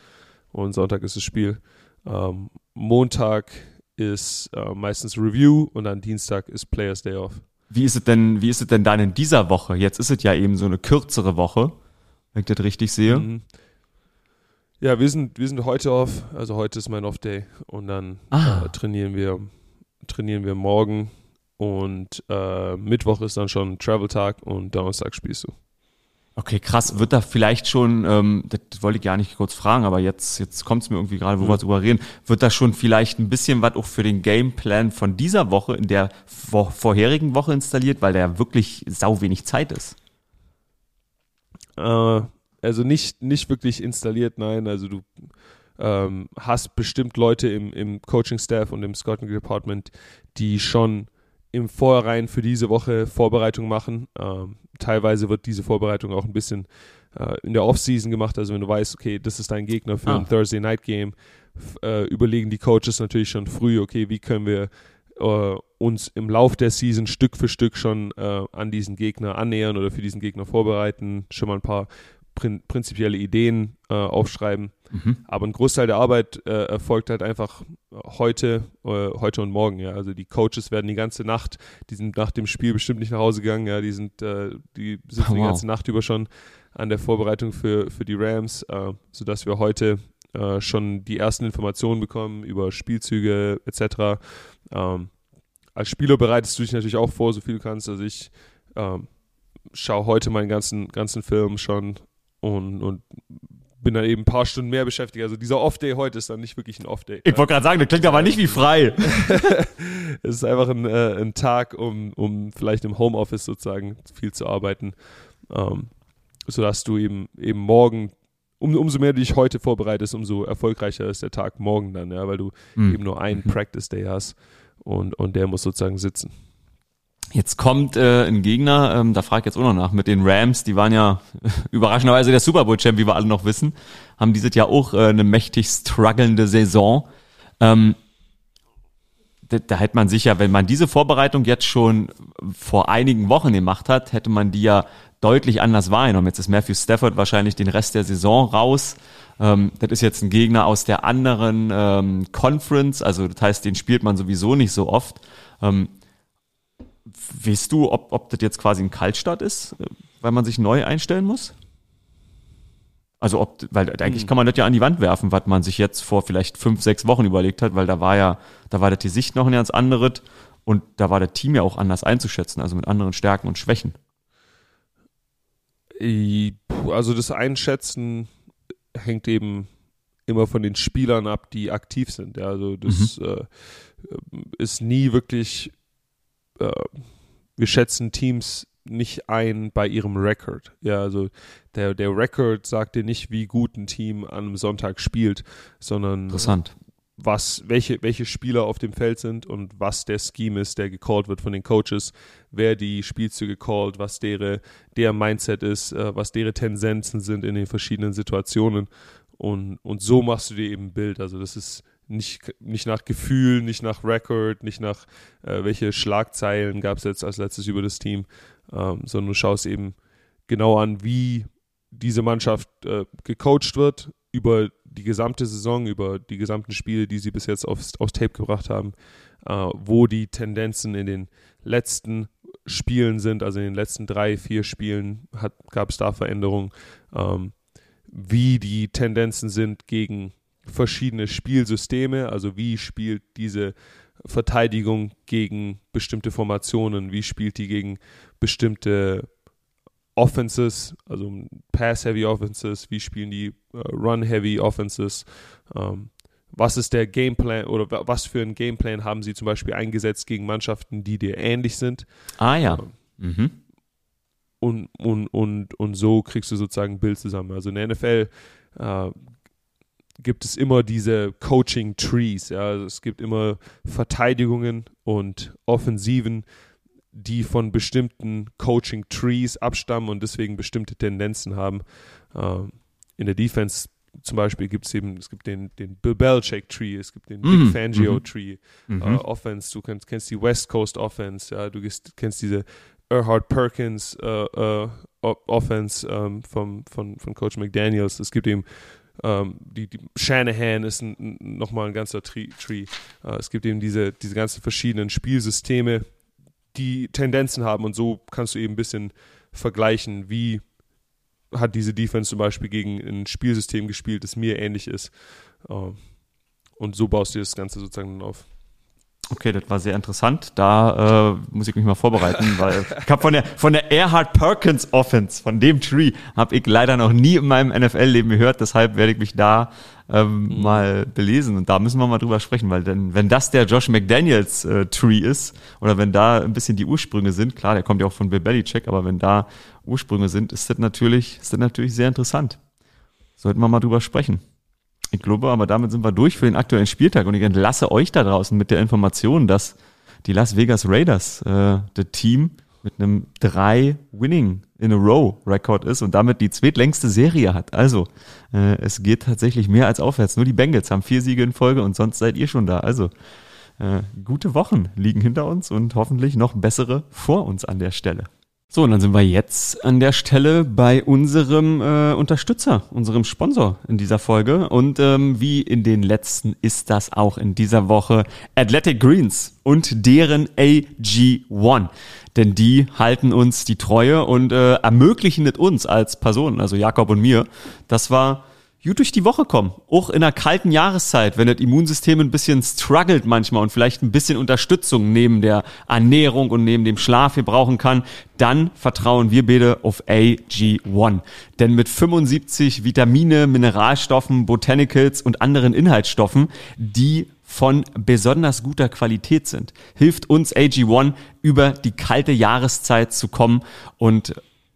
und Sonntag ist das Spiel. Ähm, Montag ist äh, meistens Review und dann Dienstag ist Players Day Off. Wie ist es denn, wie ist es denn dann in dieser Woche? Jetzt ist es ja eben so eine kürzere Woche, wenn ich das richtig sehe. Mhm. Ja, wir sind, wir sind heute off, also heute ist mein Off-Day und dann Ah. äh, trainieren wir trainieren wir morgen und äh, Mittwoch ist dann schon Travel-Tag und Donnerstag spielst du. Okay, krass. Wird da vielleicht schon, ähm, das, wollte ich gar nicht kurz fragen, aber jetzt, jetzt kommt es mir irgendwie gerade, wo mhm. wir drüber reden, wird da schon vielleicht ein bisschen was auch für den Gameplan von dieser Woche, in der vor, vorherigen Woche installiert, weil da ja wirklich sau wenig Zeit ist? Äh, also nicht, nicht wirklich installiert, nein. Also du ähm, hast bestimmt Leute im, im Coaching-Staff und im Scouting-Department, die schon im Vorhinein für diese Woche Vorbereitung machen. Ähm, teilweise wird diese Vorbereitung auch ein bisschen äh, in der Offseason gemacht. Also wenn du weißt, okay, das ist dein Gegner für ah. ein Thursday Night Game, äh, überlegen die Coaches natürlich schon früh, okay, wie können wir äh, uns im Lauf der Season Stück für Stück schon äh, an diesen Gegner annähern oder für diesen Gegner vorbereiten, schon mal ein paar prin prinzipielle Ideen äh, aufschreiben. Mhm. Aber ein Großteil der Arbeit äh, erfolgt halt einfach heute, äh, heute und morgen. Ja, also die Coaches werden die ganze Nacht, die sind nach dem Spiel bestimmt nicht nach Hause gegangen. Ja, die sind, äh, die sitzen oh, wow. die ganze Nacht über schon an der Vorbereitung für für die Rams, äh, so dass wir heute äh, schon die ersten Informationen bekommen über Spielzüge etc. Ähm, als Spieler bereitest du dich natürlich auch vor, so viel du kannst. Also ich ähm, schaue heute meinen ganzen ganzen Film schon und, und bin dann eben ein paar Stunden mehr beschäftigt. Also dieser Off-Day heute ist dann nicht wirklich ein Off-Day. Ich wollte gerade sagen, das klingt aber nicht wie frei. es ist einfach ein, äh, ein Tag, um, um vielleicht im Homeoffice sozusagen viel zu arbeiten, ähm, sodass du eben eben morgen, um, umso mehr du dich heute vorbereitest, umso erfolgreicher ist der Tag morgen dann, ja, weil du mhm. eben nur einen mhm. Practice-Day hast und, und der muss sozusagen sitzen. Jetzt kommt äh, ein Gegner, ähm, da frage ich jetzt auch noch nach, mit den Rams, die waren ja überraschenderweise der Super Bowl-Champ, wie wir alle noch wissen, haben dieses Jahr auch äh, eine mächtig strugglende Saison. Ähm, da, da hätte man sicher, wenn man diese Vorbereitung jetzt schon vor einigen Wochen gemacht hat, hätte man die ja deutlich anders wahrgenommen. Jetzt ist Matthew Stafford wahrscheinlich den Rest der Saison raus. Ähm, das ist jetzt ein Gegner aus der anderen ähm, Conference, also das heißt, den spielt man sowieso nicht so oft. Ähm, Weißt du, ob, ob das jetzt quasi ein Kaltstart ist, äh, weil man sich neu einstellen muss? Also ob, weil eigentlich hm. kann man das ja an die Wand werfen, was man sich jetzt vor vielleicht fünf, sechs Wochen überlegt hat, weil da war ja, da war die Sicht noch ein ganz anderes und da war das Team ja auch anders einzuschätzen, also mit anderen Stärken und Schwächen. Also das Einschätzen hängt eben immer von den Spielern ab, die aktiv sind. Ja, also das mhm. äh, ist nie wirklich äh, wir schätzen Teams nicht ein bei ihrem Record. Ja, also der, der Record sagt dir nicht, wie gut ein Team an einem Sonntag spielt, sondern Interessant. was, welche, welche Spieler auf dem Feld sind und was der Scheme ist, der gecallt wird von den Coaches, wer die Spielzüge callt, was deren, der Mindset ist, äh, was deren Tendenzen sind in den verschiedenen Situationen. Und, und so machst du dir eben ein Bild. Also das ist nicht, nicht nach Gefühl, nicht nach Record, nicht nach äh, welche Schlagzeilen gab es jetzt als letztes über das Team, ähm, sondern du schaust eben genau an, wie diese Mannschaft äh, gecoacht wird über die gesamte Saison, über die gesamten Spiele, die sie bis jetzt aufs, aufs Tape gebracht haben, äh, wo die Tendenzen in den letzten Spielen sind, also in den letzten drei, vier Spielen gab es da Veränderungen, ähm, wie die Tendenzen sind gegen verschiedene Spielsysteme, also wie spielt diese Verteidigung gegen bestimmte Formationen, wie spielt die gegen bestimmte Offenses, also Pass-Heavy Offenses, wie spielen die uh, Run-Heavy Offenses, ähm, was ist der Gameplan oder was für ein Gameplan haben sie zum Beispiel eingesetzt gegen Mannschaften, die dir ähnlich sind. Ah ja. Ähm, mhm. Und, und, und, und so kriegst du sozusagen ein Bild zusammen. Also in der NFL äh, gibt es immer diese Coaching Trees. Ja, also es gibt immer Verteidigungen und Offensiven, die von bestimmten Coaching Trees abstammen und deswegen bestimmte Tendenzen haben. Ähm, in der Defense zum Beispiel gibt es eben, es gibt den, den Bill Belichick Tree, es gibt den mm, Big Fangio mm Tree, mm -hmm. uh, Offense, du kennst, kennst die West Coast Offense, ja, du kennst diese Erhard Perkins uh, uh, Offense um, ähm, vom, von, von Coach McDaniels. Es gibt eben ähm, die, die, Shanahan ist ein, nochmal ein ganzer Tree. Tree. Äh, es gibt eben diese, diese ganzen verschiedenen Spielsysteme, die Tendenzen haben und so kannst du eben ein bisschen vergleichen, wie hat diese Defense zum Beispiel gegen ein Spielsystem gespielt, das mir ähnlich ist. Äh, und so baust du das Ganze sozusagen auf. Okay, das war sehr interessant. Da äh, muss ich mich mal vorbereiten, weil ich habe von der von der Erhard Perkins Offense, von dem Tree, habe ich leider noch nie in meinem NFL-Leben gehört. Deshalb werde ich mich da ähm, mhm. mal belesen und da müssen wir mal drüber sprechen, weil denn wenn das der Josh McDaniels äh, Tree ist oder wenn da ein bisschen die Ursprünge sind, klar, der kommt ja auch von Bill Belichick, aber wenn da Ursprünge sind, ist das natürlich ist das natürlich sehr interessant. Sollten wir mal drüber sprechen. Ich glaube, aber damit sind wir durch für den aktuellen Spieltag und ich entlasse euch da draußen mit der Information, dass die Las Vegas Raiders, äh, das Team mit einem drei Winning in a Row Rekord ist und damit die zweitlängste Serie hat. Also äh, es geht tatsächlich mehr als aufwärts. Nur die Bengals haben vier Siege in Folge und sonst seid ihr schon da. Also äh, gute Wochen liegen hinter uns und hoffentlich noch bessere vor uns an der Stelle. So, und dann sind wir jetzt an der Stelle bei unserem äh, Unterstützer, unserem Sponsor in dieser Folge. Und ähm, wie in den letzten ist das auch in dieser Woche Athletic Greens und deren AG1. Denn die halten uns die Treue und äh, ermöglichen es uns als Personen, also Jakob und mir, das war gut durch die Woche kommen. Auch in einer kalten Jahreszeit, wenn das Immunsystem ein bisschen struggelt manchmal und vielleicht ein bisschen Unterstützung neben der Ernährung und neben dem Schlaf hier brauchen kann, dann vertrauen wir beide auf AG1. Denn mit 75 Vitamine, Mineralstoffen, Botanicals und anderen Inhaltsstoffen, die von besonders guter Qualität sind, hilft uns AG1 über die kalte Jahreszeit zu kommen und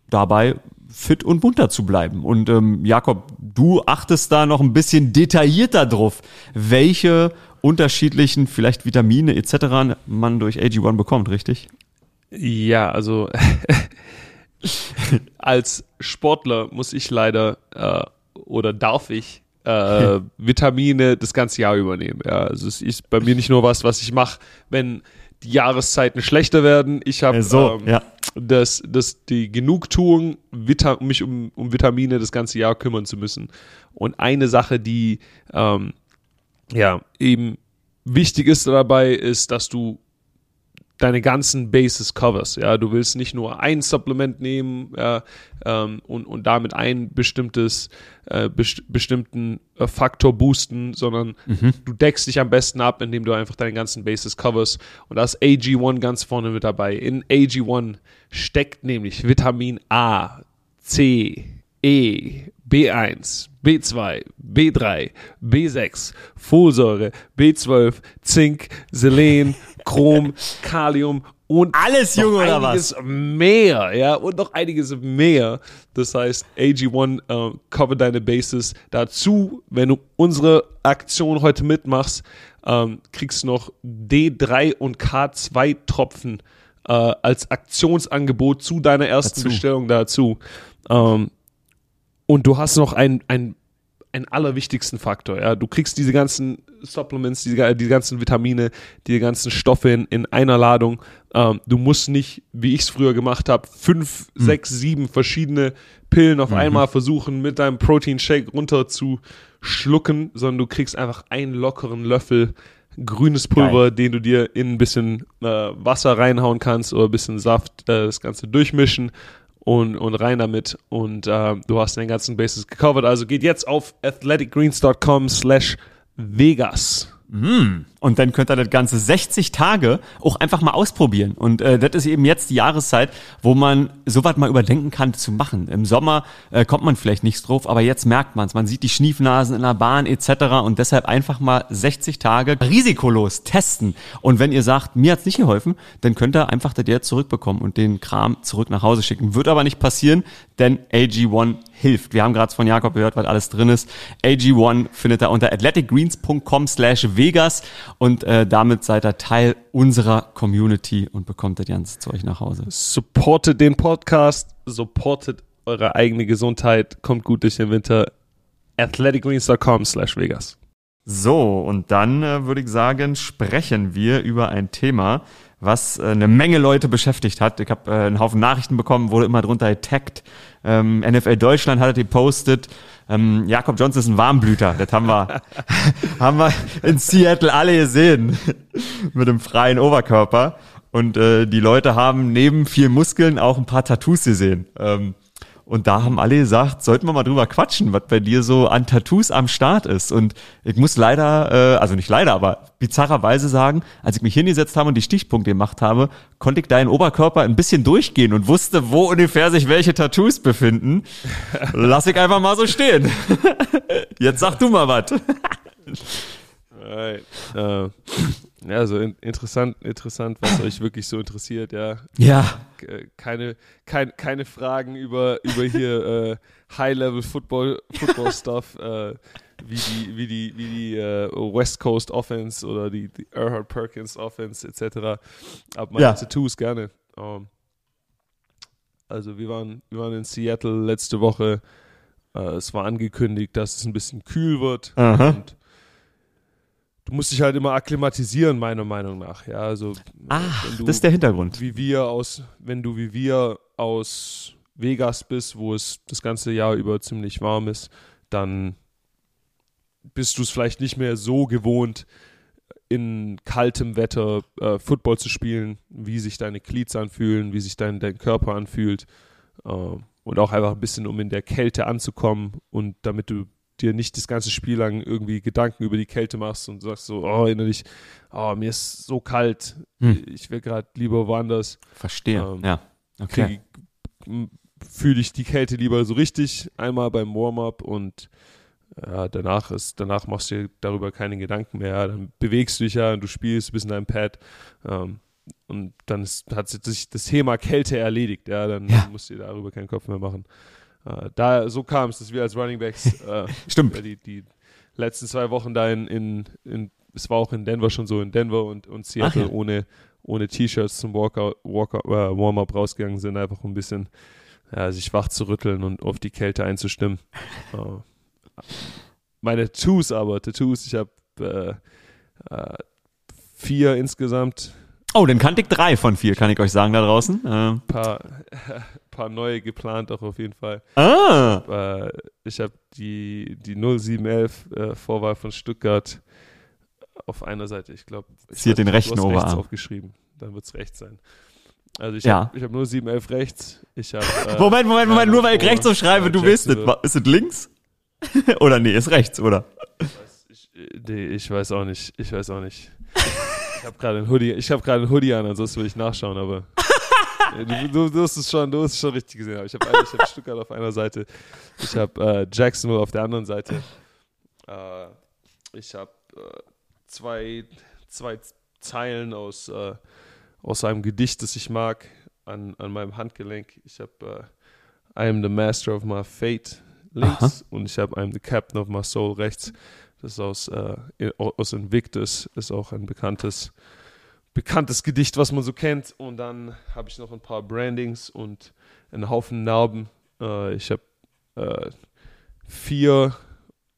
dabei fit und munter zu bleiben. Und ähm, Jakob, du achtest da noch ein bisschen detaillierter drauf, welche unterschiedlichen vielleicht Vitamine etc. man durch AG1 bekommt, richtig? Ja, also als Sportler muss ich leider äh, oder darf ich äh, Vitamine das ganze Jahr übernehmen. Ja, also es ist bei mir nicht nur was, was ich mache, wenn die Jahreszeiten schlechter werden. Ich habe so, ähm, ja. das, das, die Genugtuung, Vita mich um, um Vitamine das ganze Jahr kümmern zu müssen. Und eine Sache, die ähm, ja eben wichtig ist dabei, ist, dass du deine ganzen Bases covers. Ja, du willst nicht nur ein Supplement nehmen ja, ähm, und, und damit ein bestimmtes äh, best bestimmten äh, Faktor boosten, sondern mhm. du deckst dich am besten ab, indem du einfach deine ganzen Bases covers. Und da ist AG1 ganz vorne mit dabei. In AG1 steckt nämlich Vitamin A, C, E, B1, B2, B3, B6, Folsäure, B12, Zink, Selen, Chrom, Kalium und alles junge oder was? mehr, ja, und noch einiges mehr. Das heißt, AG1 äh, cover deine Bases. Dazu, wenn du unsere Aktion heute mitmachst, ähm, kriegst du noch D3 und K2 Tropfen äh, als Aktionsangebot zu deiner ersten dazu. Bestellung dazu. Ähm, und du hast noch ein, ein einen allerwichtigsten Faktor. Ja, du kriegst diese ganzen Supplements, diese, die ganzen Vitamine, die ganzen Stoffe in, in einer Ladung. Ähm, du musst nicht, wie ich es früher gemacht habe, fünf, mhm. sechs, sieben verschiedene Pillen auf mhm. einmal versuchen, mit deinem Protein Shake runter zu schlucken, sondern du kriegst einfach einen lockeren Löffel grünes Pulver, Geil. den du dir in ein bisschen äh, Wasser reinhauen kannst oder ein bisschen Saft, äh, das Ganze durchmischen und, und rein damit und äh, du hast den ganzen Bases gecovert. Also geht jetzt auf athleticgreens.com slash Vegas. Mm. Und dann könnt ihr das Ganze 60 Tage auch einfach mal ausprobieren. Und äh, das ist eben jetzt die Jahreszeit, wo man sowas mal überdenken kann zu machen. Im Sommer äh, kommt man vielleicht nichts drauf, aber jetzt merkt man es. Man sieht die Schniefnasen in der Bahn etc. Und deshalb einfach mal 60 Tage risikolos testen. Und wenn ihr sagt, mir hat's nicht geholfen, dann könnt ihr einfach das jetzt zurückbekommen und den Kram zurück nach Hause schicken. Wird aber nicht passieren, denn AG1 hilft. Wir haben gerade von Jakob gehört, was alles drin ist. AG1 findet ihr unter athleticgreens.com slash Vegas und äh, damit seid ihr Teil unserer Community und bekommt das ganze Zeug nach Hause. Supportet den Podcast, supportet eure eigene Gesundheit, kommt gut durch den Winter. athleticgreens.com slash Vegas. So, und dann äh, würde ich sagen, sprechen wir über ein Thema, was äh, eine Menge Leute beschäftigt hat. Ich habe äh, einen Haufen Nachrichten bekommen, wurde immer drunter getaggt. Ähm, NFL Deutschland hat es gepostet. Ähm, Jakob Johnson ist ein Warmblüter. Das haben wir, haben wir in Seattle alle gesehen. Mit dem freien Oberkörper. Und äh, die Leute haben neben vielen Muskeln auch ein paar Tattoos gesehen. Ähm, Und da haben alle gesagt, sollten wir mal drüber quatschen, was bei dir so an Tattoos am Start ist. Und ich muss leider, äh, also nicht leider, aber bizarrerweise sagen, als ich mich hingesetzt habe und die Stichpunkte gemacht habe, konnte ich deinen Oberkörper ein bisschen durchgehen und wusste, wo ungefähr sich welche Tattoos befinden. Lass ich einfach mal so stehen. Jetzt sag du mal was. Right. Uh, ja, so in, interessant, interessant, was euch wirklich so interessiert, ja. Ja. Äh, keine, kein, keine Fragen über, über hier äh, High-Level Football, Football Stuff, äh, wie die, wie die, wie die äh, West Coast Offense oder die, die Erhard Perkins Offense etc. Aber meine ja. Tattoos gerne. Um, ähm, also wir waren, wir waren in Seattle letzte Woche. Uh, es war angekündigt, dass es ein bisschen kühl wird. Aha. Und du musst dich halt immer akklimatisieren, meiner Meinung nach. Ja, also Ach, du, das ist der Hintergrund. Wie wir aus, wenn du wie wir aus Vegas bist, wo es das ganze Jahr über ziemlich warm ist, dann bist du es vielleicht nicht mehr so gewohnt, in kaltem Wetter äh, Football zu spielen, wie sich deine Glieds anfühlen, wie sich dein, dein Körper anfühlt. Äh, und auch einfach ein bisschen, um in der Kälte anzukommen und damit du dir nicht das ganze Spiel lang irgendwie Gedanken über die Kälte machst und sagst so, oh, innerlich, oh, mir ist so kalt, hm. ich will gerade lieber woanders. Verstehe, ähm, ja. Okay. Fühle ich die Kälte lieber so richtig, einmal beim Warm-up und ja, danach ist, danach machst du dir darüber keine Gedanken mehr. Dann bewegst du dich ja und du spielst, bist in deinem Pad. Ähm, und dann ist, hat sich das Thema Kälte erledigt, ja, dann ja. musst du dir darüber keinen Kopf mehr machen. Äh, da, so kam es, dass wir als Running Backs äh, Stimmt. Die, die letzten zwei Wochen da in, in, in, es war auch in Denver schon so, in Denver und, und Seattle Ach, ja. ohne, ohne T-Shirts zum Walkout, Walkout, äh, Warm-up rausgegangen sind, einfach ein bisschen ja, sich wach zu rütteln und auf die Kälte einzustimmen. äh, meine Tattoos aber, Tattoos, ich habe äh, äh, vier insgesamt Oh, den kannte ich drei von vier, kann ich euch sagen da draußen. Ein äh. paar, paar neue geplant auch auf jeden Fall. Ah. Ich habe die, die 0711 äh, Vorwahl von Stuttgart auf einer Seite, ich glaube. Sie hat den rechten Oberarm. Rechts aufgeschrieben, dann wird es rechts sein. Also ich ja. habe hab nur 711 rechts. Ich hab, äh, Moment, Moment, Moment, nur weil ich rechts so schreibe, du bist es. Ist es links? oder nee, ist rechts, oder? Ich, nee, ich weiß auch nicht. Ich weiß auch nicht. Ich habe gerade ein Hoodie, ich habe gerade ein Hoodie an, ansonsten würde ich nachschauen, aber du, du, du, hast es schon, du hast es schon richtig gesehen. Ich habe hab Stuttgart auf einer Seite, ich habe äh, Jacksonville auf der anderen Seite. Äh, ich habe äh, zwei, zwei Zeilen aus, äh, aus einem Gedicht, das ich mag, an, an meinem Handgelenk. Ich habe äh, I am the master of my fate links Aha. und ich habe I am the captain of my soul rechts. Das ist aus, äh, aus Invictus, ist auch ein bekanntes, bekanntes Gedicht, was man so kennt. Und dann habe ich noch ein paar Brandings und einen Haufen Narben. Äh, ich habe äh, vier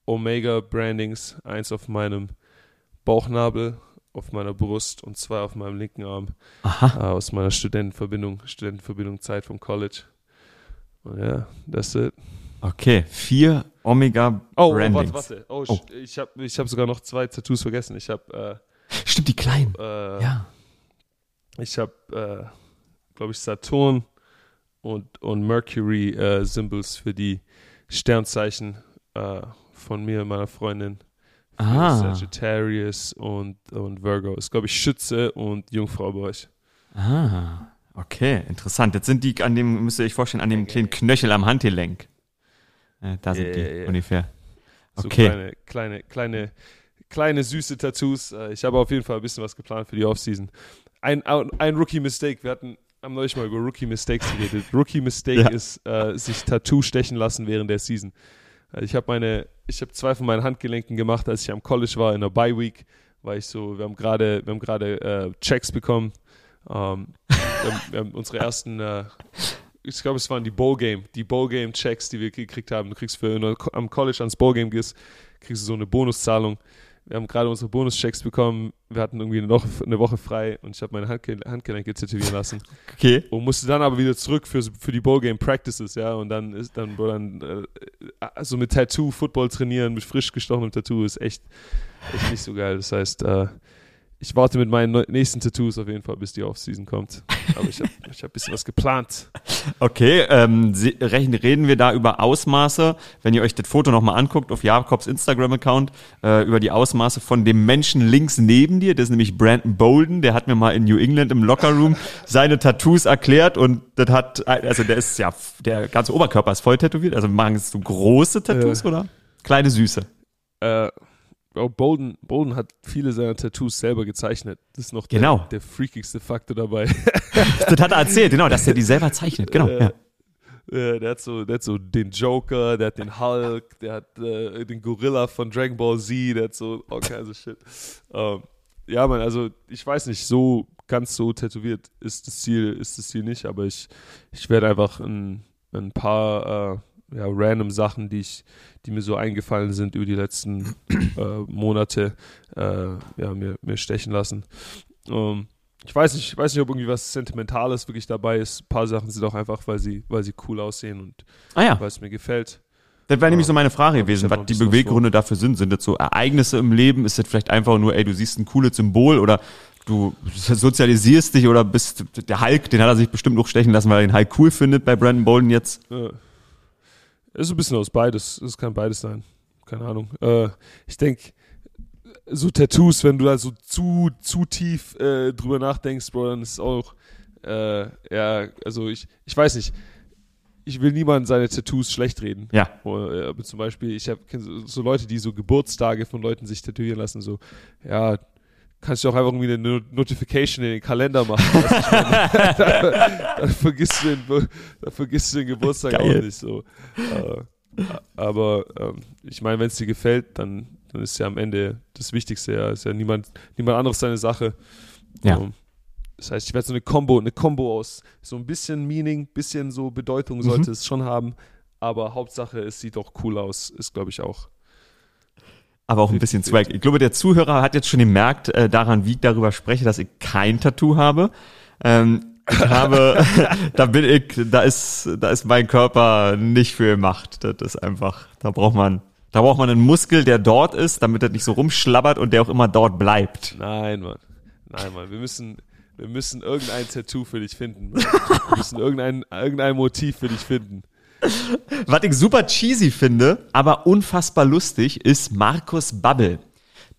Omega-Brandings, eins auf meinem Bauchnabel, auf meiner Brust und zwei auf meinem linken Arm. Aha. Äh, aus meiner Studentenverbindung, Studentenverbindung Zeit vom College. Und ja, that's it. Okay, vier Omega oh, Brandings. Oh, warte, warte. Oh, oh. ich habe ich hab sogar noch zwei Tattoos vergessen. Ich habe äh, Stimmt, die kleinen. Äh, ja. Ich habe, äh, glaube ich, Saturn und, und Mercury äh, Symbols für die Sternzeichen äh, von mir und meiner Freundin. Ah. Sagittarius und, und Virgo. Ist, glaube ich, Schütze und Jungfrau bei euch. Ah, okay, interessant. Jetzt sind die an dem, müsst ihr euch vorstellen, an dem kleinen Knöchel am Handgelenk. Äh, da sind yeah, die yeah. ungefähr. Okay. So kleine, kleine, kleine, kleine süße Tattoos. Äh, ich habe auf jeden Fall ein bisschen was geplant für die Offseason. Ein, ein Rookie-Mistake. Wir hatten haben neulich mal über Rookie-Mistakes geredet. Rookie-Mistake ja. ist äh, sich Tattoo stechen lassen während der Season. Äh, ich habe meine, ich habe zwei von meinen Handgelenken gemacht, als ich am College war in der Bye Week, weil ich so, wir haben gerade, wir haben gerade äh, Checks bekommen. Ähm, wir, haben, wir, haben, unsere ersten äh, ich glaube, es waren die Bowl-Game, die Bowl-Game-Checks, die wir gekriegt haben. Du kriegst, wenn du am College ans Bowl-Game gehst, kriegst du so eine Bonuszahlung. Wir haben gerade unsere Bonuschecks bekommen. Wir hatten irgendwie eine Woche, eine Woche frei und ich habe meine Handge Handgelenke tätowieren lassen. Okay. Und musste dann aber wieder zurück für, für die Bowl-Game Practices, ja. Und dann ist dann, dann äh, also mit Tattoo Football trainieren, mit frisch gestochenem Tattoo ist echt, echt nicht so geil. Das heißt, äh, ich warte mit meinen nächsten Tattoos auf jeden Fall, bis die Offseason kommt. aber ich habe ich hab ein bisschen was geplant. Okay, ähm, reden wir da über Ausmaße, wenn ihr euch das Foto nochmal anguckt auf Jakobs Instagram-Account, äh, über die Ausmaße von dem Menschen links neben dir, das ist nämlich Brandon Bolden, der hat mir mal in New England im Lockerroom seine Tattoos erklärt und das hat, also der ist ja, der ganze Oberkörper ist voll tätowiert, also machen du große Tattoos äh, oder kleine Süße? Äh, Oh, Bolden, Bolden hat viele seiner Tattoos selber gezeichnet. Das ist noch genau. der, der freakigste Faktor dabei. das hat er erzählt, genau, dass er die selber zeichnet, genau. Äh, ja. der, hat so, der hat so den Joker, der hat den Hulk, der hat äh, den Gorilla von Dragon Ball Z, der hat so all kinds of shit. Ähm, ja, man, also ich weiß nicht, so ganz so tätowiert ist das Ziel, ist das Ziel nicht, aber ich, ich werde einfach ein, ein paar äh, ja, random Sachen, die ich, die mir so eingefallen sind über die letzten äh, Monate, äh, ja, mir, mir stechen lassen. Ähm, ich weiß nicht, ich weiß nicht, ob irgendwie was Sentimentales wirklich dabei ist. Ein paar Sachen sind auch einfach, weil sie, weil sie cool aussehen und ah, ja. weil es mir gefällt. Das wäre nämlich so meine Frage gewesen, was die Beweggründe dafür sind. Sind das so Ereignisse im Leben? Ist das vielleicht einfach nur, ey, du siehst ein cooles Symbol oder du sozialisierst dich oder bist der Hulk, den hat er sich bestimmt noch stechen lassen, weil er den Hulk cool findet bei Brandon Bolden jetzt. Ist ein bisschen aus beides. Es kann beides sein. Keine Ahnung. Äh, ich denke, so Tattoos, wenn du da so zu, zu tief äh, drüber nachdenkst, Bro, dann ist es auch, äh, ja, also ich, ich weiß nicht. Ich will niemandem seine Tattoos schlecht reden. Ja. Oder, aber zum Beispiel, ich habe so Leute, die so Geburtstage von Leuten sich tätowieren lassen, so, ja, kannst du auch einfach irgendwie eine Notification in den Kalender machen. dann, dann, vergisst du den, dann vergisst du den Geburtstag Geil. auch nicht so. Äh, aber ähm, ich meine, wenn es dir gefällt, dann, dann ist ja am Ende das Wichtigste. Ja, ist ja niemand, niemand anderes seine Sache. Ja. Um, das heißt, ich werde so eine Combo, eine Combo aus so ein bisschen Meaning, bisschen so Bedeutung sollte mhm. es schon haben. Aber Hauptsache, es sieht auch cool aus, ist glaube ich auch aber auch ein bisschen Swag. Ich glaube, der Zuhörer hat jetzt schon gemerkt, äh, daran, wie ich darüber spreche, dass ich kein Tattoo habe. Ähm, ich habe, da bin ich, da ist, da ist mein Körper nicht für gemacht. Das ist einfach, da braucht man, da braucht man einen Muskel, der dort ist, damit er nicht so rumschlabbert und der auch immer dort bleibt. Nein, Mann. Nein, Mann. Wir müssen, wir müssen irgendein Tattoo für dich finden. Mann. Wir müssen irgendein, irgendein Motiv für dich finden. Was ich super cheesy finde, aber unfassbar lustig, ist Markus Babbel.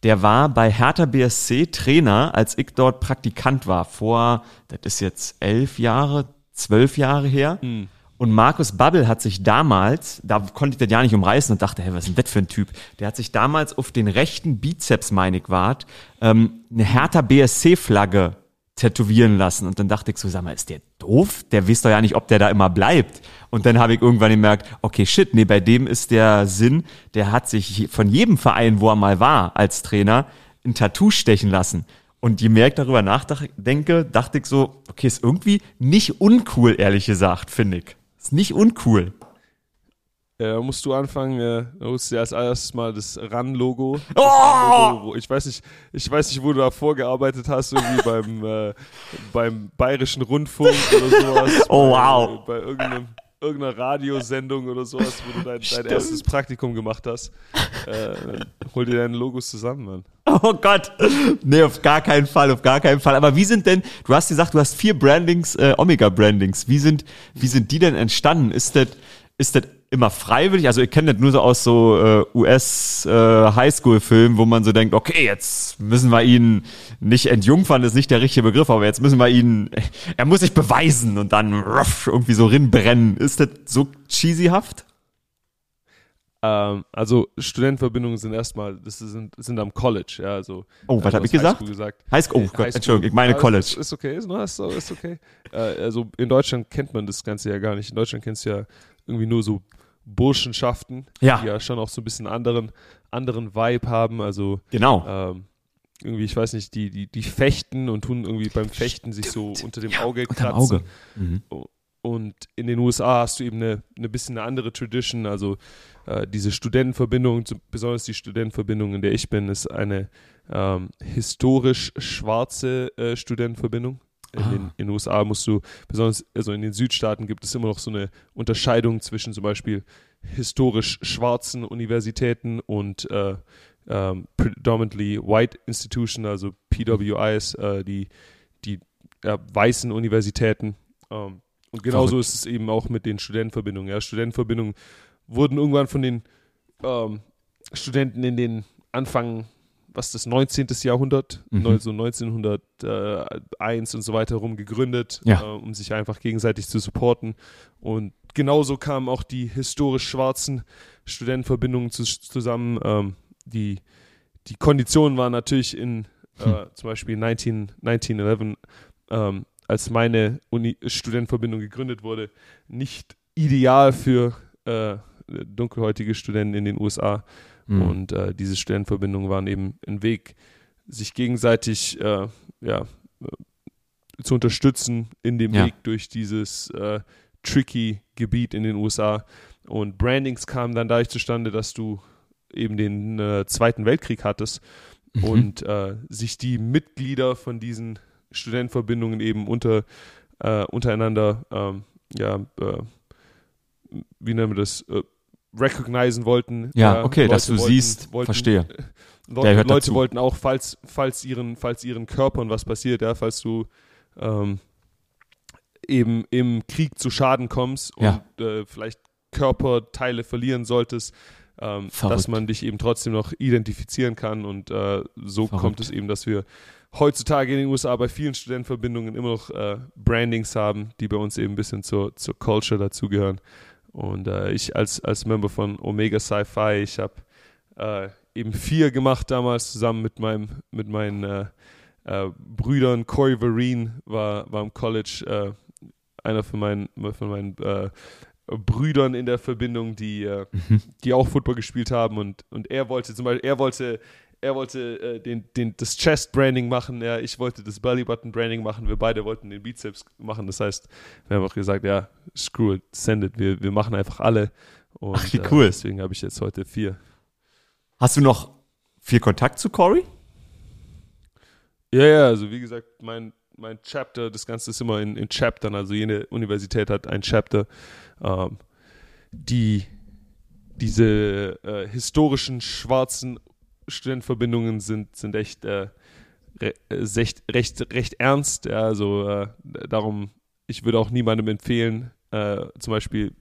Der war bei Hertha BSC Trainer, als ich dort Praktikant war. Vor, das ist jetzt elf Jahre, zwölf Jahre her. Mhm. Und Markus Babbel hat sich damals, da konnte ich das ja nicht umreißen und dachte, hey, was ist denn das für ein Typ? Der hat sich damals auf den rechten Bizeps, meine ich, wart, ähm, eine Hertha BSC-Flagge tätowieren lassen. Und dann dachte ich so, sag mal, ist der doof? Der wisst doch ja nicht, ob der da immer bleibt. Und dann habe ich irgendwann gemerkt, okay, shit, nee, bei dem ist der Sinn, der hat sich von jedem Verein, wo er mal war als Trainer, ein Tattoo stechen lassen. Und je mehr ich darüber nachdenke, dachte ich so, okay, ist irgendwie nicht uncool, ehrlich gesagt, finde ich. Ist nicht uncool. Ja, musst du anfangen, äh, holst du dir als erstes mal das RAN-Logo. Oh! Ich weiß nicht, ich weiß nicht, wo du da vorgearbeitet hast, irgendwie beim, äh, beim Bayerischen Rundfunk oder sowas. Oh, wow. Bei, bei irgendeinem irgendeiner Radiosendung oder sowas, wo du dein, dein erstes Praktikum gemacht hast. Äh, hol dir deine Logos zusammen, Mann. Oh Gott. Nee, auf gar keinen Fall, auf gar keinen Fall. Aber wie sind denn, du hast gesagt, du hast vier Brandings, äh, Omega-Brandings. Wie sind, wie sind die denn entstanden? Ist das, ist das immer freiwillig. Also ich kenne das nur so aus so äh, US äh, Highschool-Filmen, wo man so denkt, okay, jetzt müssen wir ihn nicht entjungfern, ist nicht der richtige Begriff, aber jetzt müssen wir ihn, er muss sich beweisen und dann ruff, irgendwie so rinbrennen. Ist das so cheesyhaft? Ähm, also Studentenverbindungen sind erstmal, das sind, sind am College, ja, also. Oh, was also habe ich gesagt? gesagt? Highschool, oh Gott, Entschuldigung, ich meine ja, College. Ist, ist okay, ist, ist, ist okay. Äh, also in Deutschland kennt man das Ganze ja gar nicht. In Deutschland kennst du ja irgendwie nur so Burschenschaften, ja. die ja schon auch so ein bisschen anderen, anderen Vibe haben. Also genau. Ähm, irgendwie, ich weiß nicht, die, die, die fechten und tun irgendwie beim Fechten sich so unter dem Auge ja, kratzen. Auge. Mhm. Und in den USA hast du eben eine, eine bisschen eine andere Tradition. Also äh, diese Studentenverbindung, besonders die Studentenverbindung, in der ich bin, ist eine ähm, historisch schwarze äh, Studentenverbindung. In den, ah. in den, USA musst du, besonders also in den Südstaaten gibt es immer noch so eine Unterscheidung zwischen zum Beispiel historisch schwarzen Universitäten und äh, ähm, predominantly white institution, also PWIs, äh, die, die ja, weißen Universitäten. Ähm, und genauso Verrückt. ist es eben auch mit den Studentenverbindungen. Ja, Studentenverbindungen wurden irgendwann von den ähm, Studenten in den Anfang, was das 19. Jahrhundert, mhm. so 1901 und so weiter rum gegründet, ja. äh, um sich einfach gegenseitig zu supporten. Und genauso kamen auch die historisch schwarzen Studentenverbindungen zu, zusammen. Ähm, die, die Konditionen waren natürlich in äh, hm. zum Beispiel 19, 1911 ähm, als meine Uni Studentenverbindung gegründet wurde, nicht ideal für äh, dunkelhäutige Studenten in den USA. Mhm. Und äh, diese Studentenverbindungen waren eben ein Weg, sich gegenseitig äh, ja, äh, zu unterstützen in dem ja. Weg durch dieses äh, tricky Gebiet in den USA. Und Brandings kamen dann dadurch zustande, dass du eben den äh, Zweiten Weltkrieg hattest mhm. und sich die Mitglieder von diesen Studentenverbindungen eben unter, äh, untereinander, ähm, ja, äh, wie nennen wir das, äh, recognizen wollten. Ja, okay, Leute dass du wollten, siehst, wollten, verstehe. Le Leute dazu. wollten auch, falls, falls, ihren, falls ihren Körpern was passiert, ja, falls du ähm, eben im Krieg zu Schaden kommst ja. und äh, vielleicht Körperteile verlieren solltest, ähm, dass man dich eben trotzdem noch identifizieren kann und äh, so Verrückt. kommt es eben, dass wir heutzutage in den USA bei vielen Studentenverbindungen immer noch äh, Brandings haben, die bei uns eben ein bisschen zur, zur Culture dazugehören. Und äh, ich als, als Member von Omega Sci-Fi, ich habe äh, eben vier gemacht damals zusammen mit, meinem, mit meinen äh, äh, Brüdern. Corey Vereen war, war im College äh, einer von meinen, von meinen Brüdern in der Verbindung, die, mhm. die auch Football gespielt haben und, und er wollte zum Beispiel, er wollte er wollte äh, den, den, das Chest-Branding machen, ja, ich wollte das Belly-Button-Branding machen, wir beide wollten den Bizeps machen. Das heißt, wir haben auch gesagt, ja, screw it, send it, wir, wir machen einfach alle. Und, Ach, wie cool. Äh, deswegen habe ich jetzt heute vier. Hast du noch viel Kontakt zu Corey? Ja, ja, also wie gesagt, mein, mein Chapter, das Ganze ist immer in, in Chaptern, also jede Universität hat ein Chapter. Ähm, die diese äh, historischen schwarzen Studentenverbindungen sind, sind echt äh, recht, recht, recht ernst. Ja, also äh, darum, ich würde auch niemandem empfehlen, äh, zum Beispiel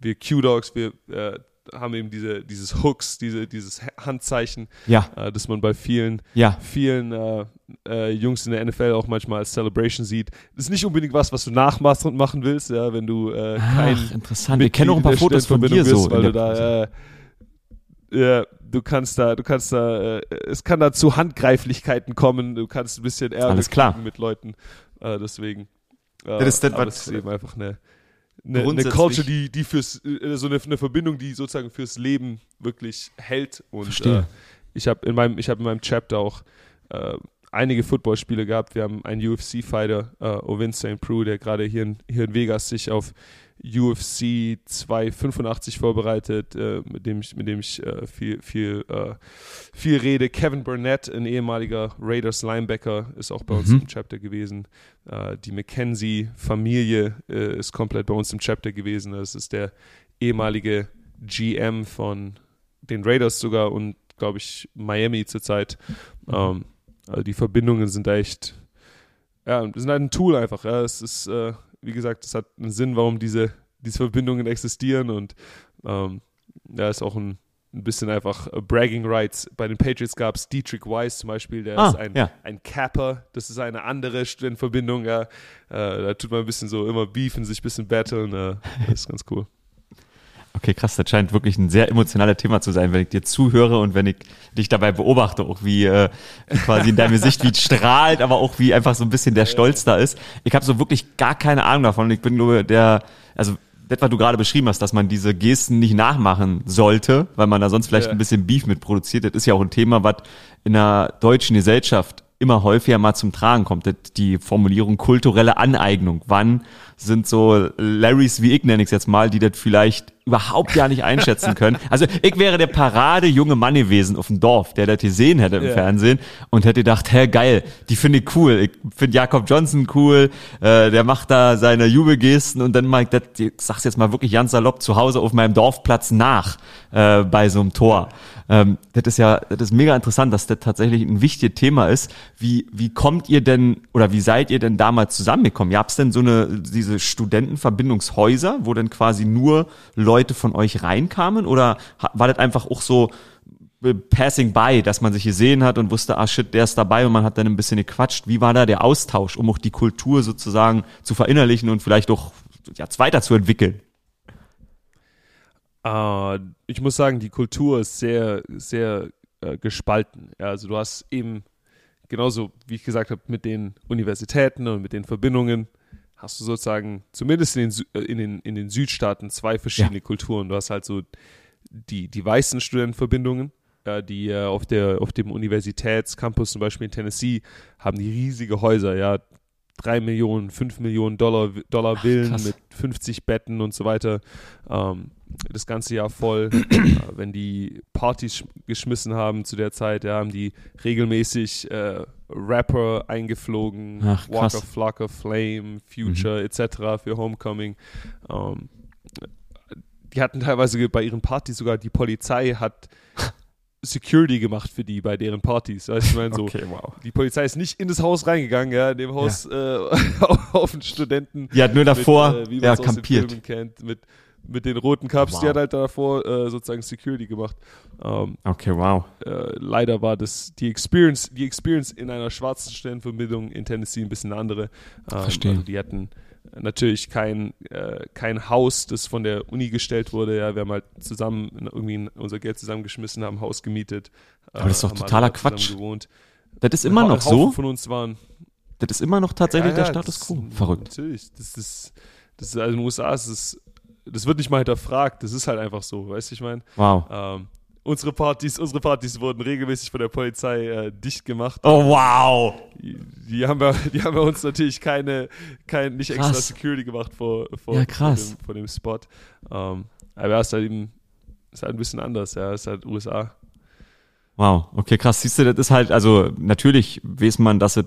wir Q-Dogs, wir äh, haben eben diese, dieses Hooks, diese, dieses Handzeichen, ja. äh, das man bei vielen, ja. vielen äh, äh, Jungs in der NFL auch manchmal als Celebration sieht. Das ist nicht unbedingt was, was du nachmachend machen willst, ja, wenn du äh, kein Ach, interessant. Wir kennen auch ein paar Fotos von dir bist, so. Weil du da, äh, ja, du kannst da, du kannst da, äh, es kann da zu Handgreiflichkeiten kommen, du kannst ein bisschen Ärger mit Leuten. Äh, deswegen. Äh, das ist, das, aber das ist eben einfach eine, eine, eine Culture, die, die fürs, äh, so eine, eine, Verbindung, die sozusagen fürs Leben wirklich hält. Und Verstehe. ich habe in meinem, ich habe in meinem Chapter auch äh, einige Footballspiele gehabt. Wir haben einen UFC-Fighter, äh, Ovin St. Prue, der gerade hier in, hier in Vegas sich auf UFC 285 vorbereitet, äh, mit dem ich, mit dem ich äh, viel, viel, äh, viel rede. Kevin Burnett, ein ehemaliger Raiders Linebacker, ist auch bei mhm. uns im Chapter gewesen. Äh, die McKenzie-Familie äh, ist komplett bei uns im Chapter gewesen. Das ist der ehemalige GM von den Raiders sogar und, glaube ich, Miami zurzeit. Mhm. Ähm, also die Verbindungen sind echt, ja, sind halt ein Tool einfach. Ja. Es ist äh, wie gesagt, es hat einen Sinn, warum diese, diese Verbindungen existieren und ähm, ja, ist auch ein, ein bisschen einfach Bragging Rights. Bei den Patriots gab es Dietrich Weiss zum Beispiel, der ah, ist ein, ja. ein Capper, das ist eine andere Studentenverbindung, ja. Äh, da tut man ein bisschen so immer beefen, sich ein bisschen battlen, äh, das ist ganz cool. Okay, krass, das scheint wirklich ein sehr emotionales Thema zu sein, wenn ich dir zuhöre und wenn ich dich dabei beobachte, auch wie, äh, wie quasi in deinem Gesicht wie strahlt, aber auch wie einfach so ein bisschen der Stolz da ist. Ich habe so wirklich gar keine Ahnung davon. Ich bin nur der, also das, was du gerade beschrieben hast, dass man diese Gesten nicht nachmachen sollte, weil man da sonst vielleicht ja. ein bisschen Beef mit produziert. Das ist ja auch ein Thema, was in der deutschen Gesellschaft immer häufiger mal zum Tragen kommt. Die Formulierung kulturelle Aneignung. Wann sind so Larrys wie ich nenne ich es jetzt mal, die das vielleicht überhaupt ja nicht einschätzen können. Also ich wäre der Parade junge Mann gewesen auf dem Dorf, der das gesehen hätte im Ja. Fernsehen und hätte gedacht, hä, geil, die finde ich cool. Ich finde Jakob Johnson cool, äh, der macht da seine Jubelgesten und dann mal, das, ich sag's jetzt mal wirklich ganz salopp, zu Hause auf meinem Dorfplatz nach äh, bei so einem Tor. Ähm, das ist ja, das ist mega interessant, dass das tatsächlich ein wichtiges Thema ist. Wie, wie kommt ihr denn oder wie seid ihr denn damals zusammengekommen? Gab es denn so eine, diese Studentenverbindungshäuser, wo dann quasi nur Leute von euch reinkamen oder war das einfach auch so äh, passing by, dass man sich gesehen hat und wusste, ah shit, der ist dabei und man hat dann ein bisschen gequatscht. Wie war da der Austausch, um auch die Kultur sozusagen zu verinnerlichen und vielleicht auch ja, weiterzuentwickeln? Äh, ich muss sagen, die Kultur ist sehr, sehr äh, gespalten. Ja, also du hast eben genauso, wie ich gesagt habe, mit den Universitäten und mit den Verbindungen hast du sozusagen zumindest in den, äh, in den, in den Südstaaten zwei verschiedene Kulturen. Du hast halt so die, die weißen Studentenverbindungen, äh, die äh, auf, der, auf dem Universitätscampus zum Beispiel in Tennessee haben die riesige Häuser, ja, drei Millionen, fünf Millionen Dollar, Dollar Villen krass. mit 50 Betten und so weiter. Ähm, das ganze Jahr voll. äh, wenn die Partys sch- geschmissen haben zu der Zeit, ja, haben die regelmäßig äh, Rapper eingeflogen, Ach. Walker, Flocker, Flame, Future etc. für Homecoming. Ähm, die hatten teilweise bei ihren Partys sogar, die Polizei hat Security gemacht für die bei deren Partys. Weißt ich meine so, wow. die Polizei ist nicht in das Haus reingegangen, ja, in dem Haus äh, auf den Studenten. Die hat nur davor mit, äh, wie ja, kampiert. Kennt, mit, mit den roten Cups, Wow. die hat halt davor äh, sozusagen Security gemacht. Ähm, Okay, wow. äh, leider war das die Experience, die Experience in einer schwarzen Studentenverbindung in Tennessee ein bisschen eine andere. Ähm, Verstehe. Also die hatten natürlich kein, äh, kein Haus, das von der Uni gestellt wurde. Ja, wir haben halt zusammen irgendwie unser Geld zusammengeschmissen, haben ein Haus gemietet. äh, Aber das ist doch totaler Quatsch. Gewohnt. Das ist immer noch so. von uns waren Das ist immer noch tatsächlich ja, der ja, Status das- quo. Verrückt. Natürlich. Das ist, das ist also in den USA ist es, das wird nicht mal hinterfragt. Das ist halt einfach so, weißt du, ich meine. Wow. Ähm, unsere Partys, unsere Partys wurden regelmäßig von der Polizei äh, dicht gemacht. Oh, wow. Die, die haben wir, die haben wir uns natürlich keine, kein, nicht extra Krass. Security gemacht vor, vor, Ja, vor, dem, vor dem Spot. Ähm, aber ja, ist halt eben, ist halt ein bisschen anders, ja, ist halt USA. Wow. Okay, krass. Siehst du, das ist halt, also natürlich weiß man, dass es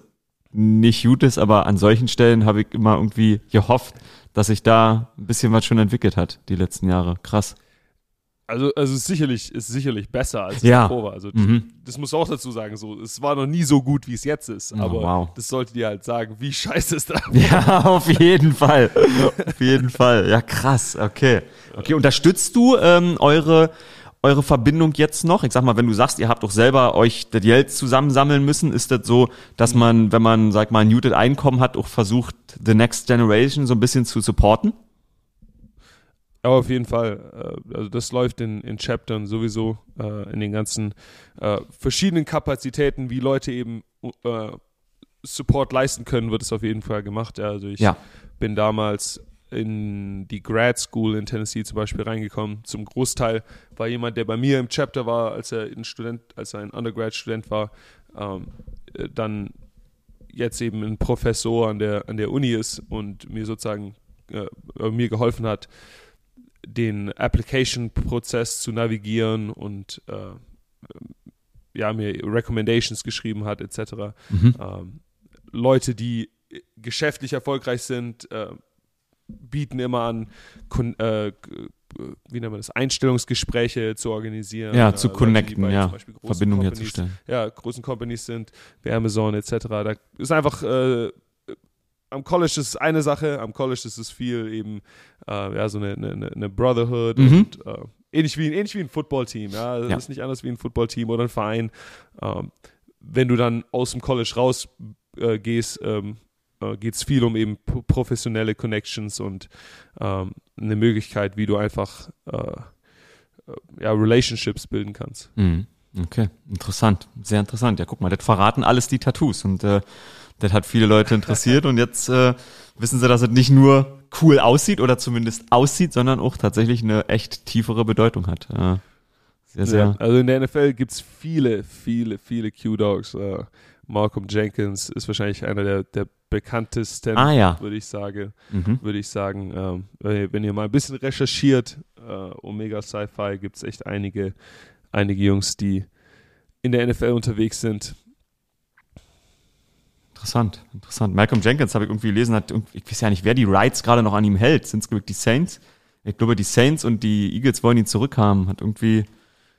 nicht gut ist, aber an solchen Stellen habe ich immer irgendwie gehofft, dass sich da ein bisschen was schon entwickelt hat, die letzten Jahre. Krass. Also, also ist sicherlich, ist sicherlich besser als es Ja. davor war. Also Mhm. das muss auch dazu sagen, so, es war noch nie so gut, wie es jetzt ist. Oh, Aber wow. das sollte dir halt sagen, wie scheiße es da Ja, auf jeden Fall. Auf jeden Fall. Ja, krass. Okay. Okay, unterstützt du ähm, eure, eure Verbindung jetzt noch? Ich sag mal, wenn du sagst, ihr habt doch selber euch das Geld zusammensammeln müssen, ist das so, dass man, wenn man, sag mal, ein muted Einkommen hat, auch versucht, the next generation so ein bisschen zu supporten? Aber auf jeden Fall, äh, also das läuft in, in Chaptern sowieso, äh, in den ganzen äh, verschiedenen Kapazitäten, wie Leute eben Support leisten können, wird es auf jeden Fall gemacht. Also ich Ja. bin damals in die Grad School in Tennessee zum Beispiel reingekommen. Zum Großteil war jemand, der bei mir im Chapter war, als er ein Student, als er ein Undergrad-Student war, ähm, äh, dann jetzt eben ein Professor an der, an der Uni ist und mir sozusagen äh, mir geholfen hat, den Application-Prozess zu navigieren und äh, ja, mir Recommendations geschrieben hat, etc. Mhm. Ähm, Leute, die geschäftlich erfolgreich sind, äh, bieten immer an, kon äh, wie nennt man das, Einstellungsgespräche zu organisieren. Ja, äh, zu connecten, ja. zum Beispiel großen Verbindung Companies- herzustellen. ja, großen Companies sind, wie Amazon etc. Da ist einfach äh, am College ist es eine Sache, am College ist es viel eben äh, ja, so eine, eine, eine Brotherhood Mhm. und äh, ähnlich, wie, ein- ähnlich wie ein Footballteam. Ja? Das Ja. ist nicht anders wie ein Footballteam oder ein Verein. Ähm, wenn du dann aus dem College raus äh, gehst, ähm, äh, geht es viel um eben pro- professionelle Connections und ähm, eine Möglichkeit, wie du einfach äh, äh, ja, Relationships bilden kannst. Mhm. Okay, interessant, sehr interessant. Ja, guck mal, das verraten alles die Tattoos und das hat viele Leute interessiert und jetzt äh, wissen sie, dass es nicht nur cool aussieht oder zumindest aussieht, sondern auch tatsächlich eine echt tiefere Bedeutung hat. Äh, sehr, sehr. Ja, also in der NFL gibt es viele, viele, viele Q-Dogs. Äh, Malcolm Jenkins ist wahrscheinlich einer der, der bekanntesten, Ah, ja. würde ich sagen. Mhm. Würde ich sagen, ähm, wenn ihr mal ein bisschen recherchiert, äh, Omega Sci-Fi gibt es echt einige, einige Jungs, die in der NFL unterwegs sind. Interessant, interessant. Malcolm Jenkins habe ich irgendwie gelesen, hat ich weiß ja nicht, wer die Rights gerade noch an ihm hält. Sind es die Saints? Ich glaube, die Saints und die Eagles wollen ihn zurückhaben. Hat irgendwie,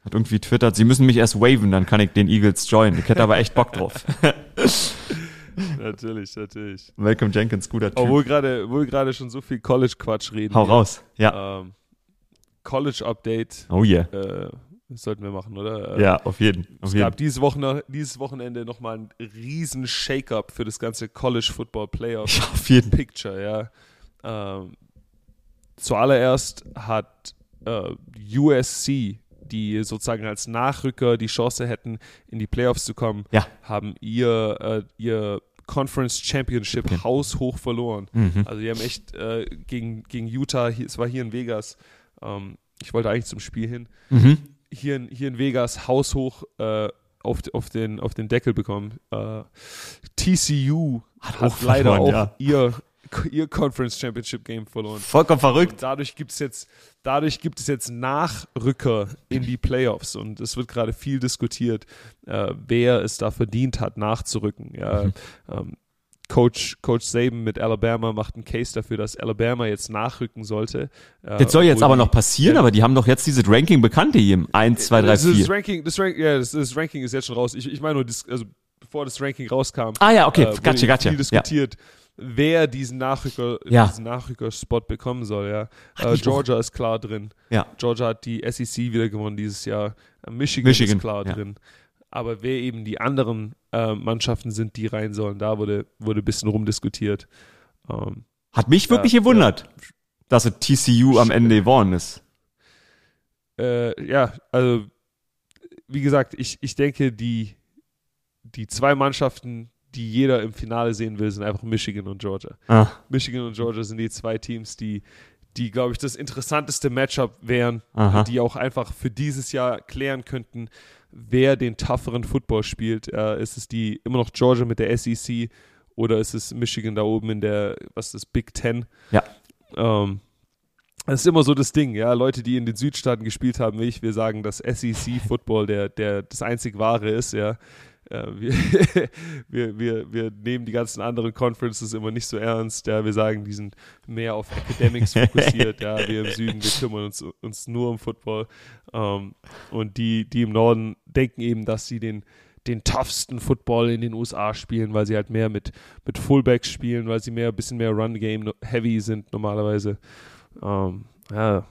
hat irgendwie twittert, sie müssen mich erst waven, dann kann ich den Eagles joinen. Ich hätte aber echt Bock drauf. natürlich, natürlich. Malcolm Jenkins, guter Typ. Obwohl gerade, wo wir gerade schon so viel College-Quatsch reden. Hau hier. raus. Ja. Ähm, College-Update Oh yeah. äh, sollten wir machen, oder? Äh, Ja, auf jeden. Auf Es jeden. gab dieses, Wochen, dieses Wochenende nochmal einen riesen Shake-up für das ganze College Football Playoff Ja, auf jeden. Picture, ja. Ähm, zuallererst hat äh, USC, die sozusagen als Nachrücker die Chance hätten, in die Playoffs zu kommen, Ja. haben ihr, äh, ihr Conference Championship Ja. haushoch verloren. Mhm. Also die haben echt äh, gegen, gegen Utah, hier, es war hier in Vegas, ähm, ich wollte eigentlich zum Spiel hin, Mhm. Hier in, hier in Vegas haushoch äh, auf, auf, den, auf den Deckel bekommen. Äh, TCU Hat hat, auch leider verloren, auch ja. ihr, ihr Conference Championship Game verloren. Vollkommen verrückt. Und dadurch gibt es jetzt, dadurch gibt es jetzt Nachrücker in die Playoffs und es wird gerade viel diskutiert, äh, wer es da verdient hat, nachzurücken. Ja, Mhm. ähm, Coach, Coach Saban mit Alabama macht einen Case dafür, dass Alabama jetzt nachrücken sollte. Äh, Das soll jetzt aber die- noch passieren, ja. aber die haben doch jetzt dieses Ranking bekannt, die ihm. 1, 2, 3, das, das 4. Ranking, das, Rank, ja, das, das Ranking ist jetzt schon raus. Ich, ich meine nur, das, also bevor das Ranking rauskam, Ah ja, okay, äh, gotcha, gotcha. viel Ja. diskutiert, wer diesen Nachrücker, Ja. diesen Nachrücker-Spot bekommen soll. Ja. Äh, ich doch. Georgia ist klar drin. Ja. Georgia hat die SEC wieder gewonnen dieses Jahr. Michigan, Michigan, ist klar ja. drin. Aber wer eben die anderen äh, Mannschaften sind, die rein sollen, da wurde, wurde ein bisschen rumdiskutiert. Ähm, Hat mich wirklich Ja, gewundert, dass es TCU am Ende geworden ist. äh, ja, also wie gesagt, ich, ich denke, die, die zwei Mannschaften, die jeder im Finale sehen will, sind einfach Michigan und Georgia. Ah, Michigan und Georgia sind die zwei Teams, die, die glaube ich, das interessanteste Matchup wären, aha. die auch einfach für dieses Jahr klären könnten, wer den tougheren Football spielt. Äh, ist es die immer noch Georgia mit der SEC oder ist es Michigan da oben in der, was ist das, Big Ten? Ja. Ähm, das ist immer so das Ding, ja. Leute, die in den Südstaaten gespielt haben, wie ich, wir sagen, dass SEC-Football der, der das einzig wahre ist, ja. Äh, wir, wir, wir, wir nehmen die ganzen anderen Conferences immer nicht so ernst, ja. Wir sagen, die sind mehr auf Academics fokussiert, ja. Wir im Süden, wir kümmern uns, uns nur um Football. Ähm, und die, die im Norden denken eben, dass sie den, den toughsten Football in den USA spielen, weil sie halt mehr mit, mit Fullbacks spielen, weil sie mehr, ein bisschen mehr Run-Game-heavy sind normalerweise. Ähm, ja,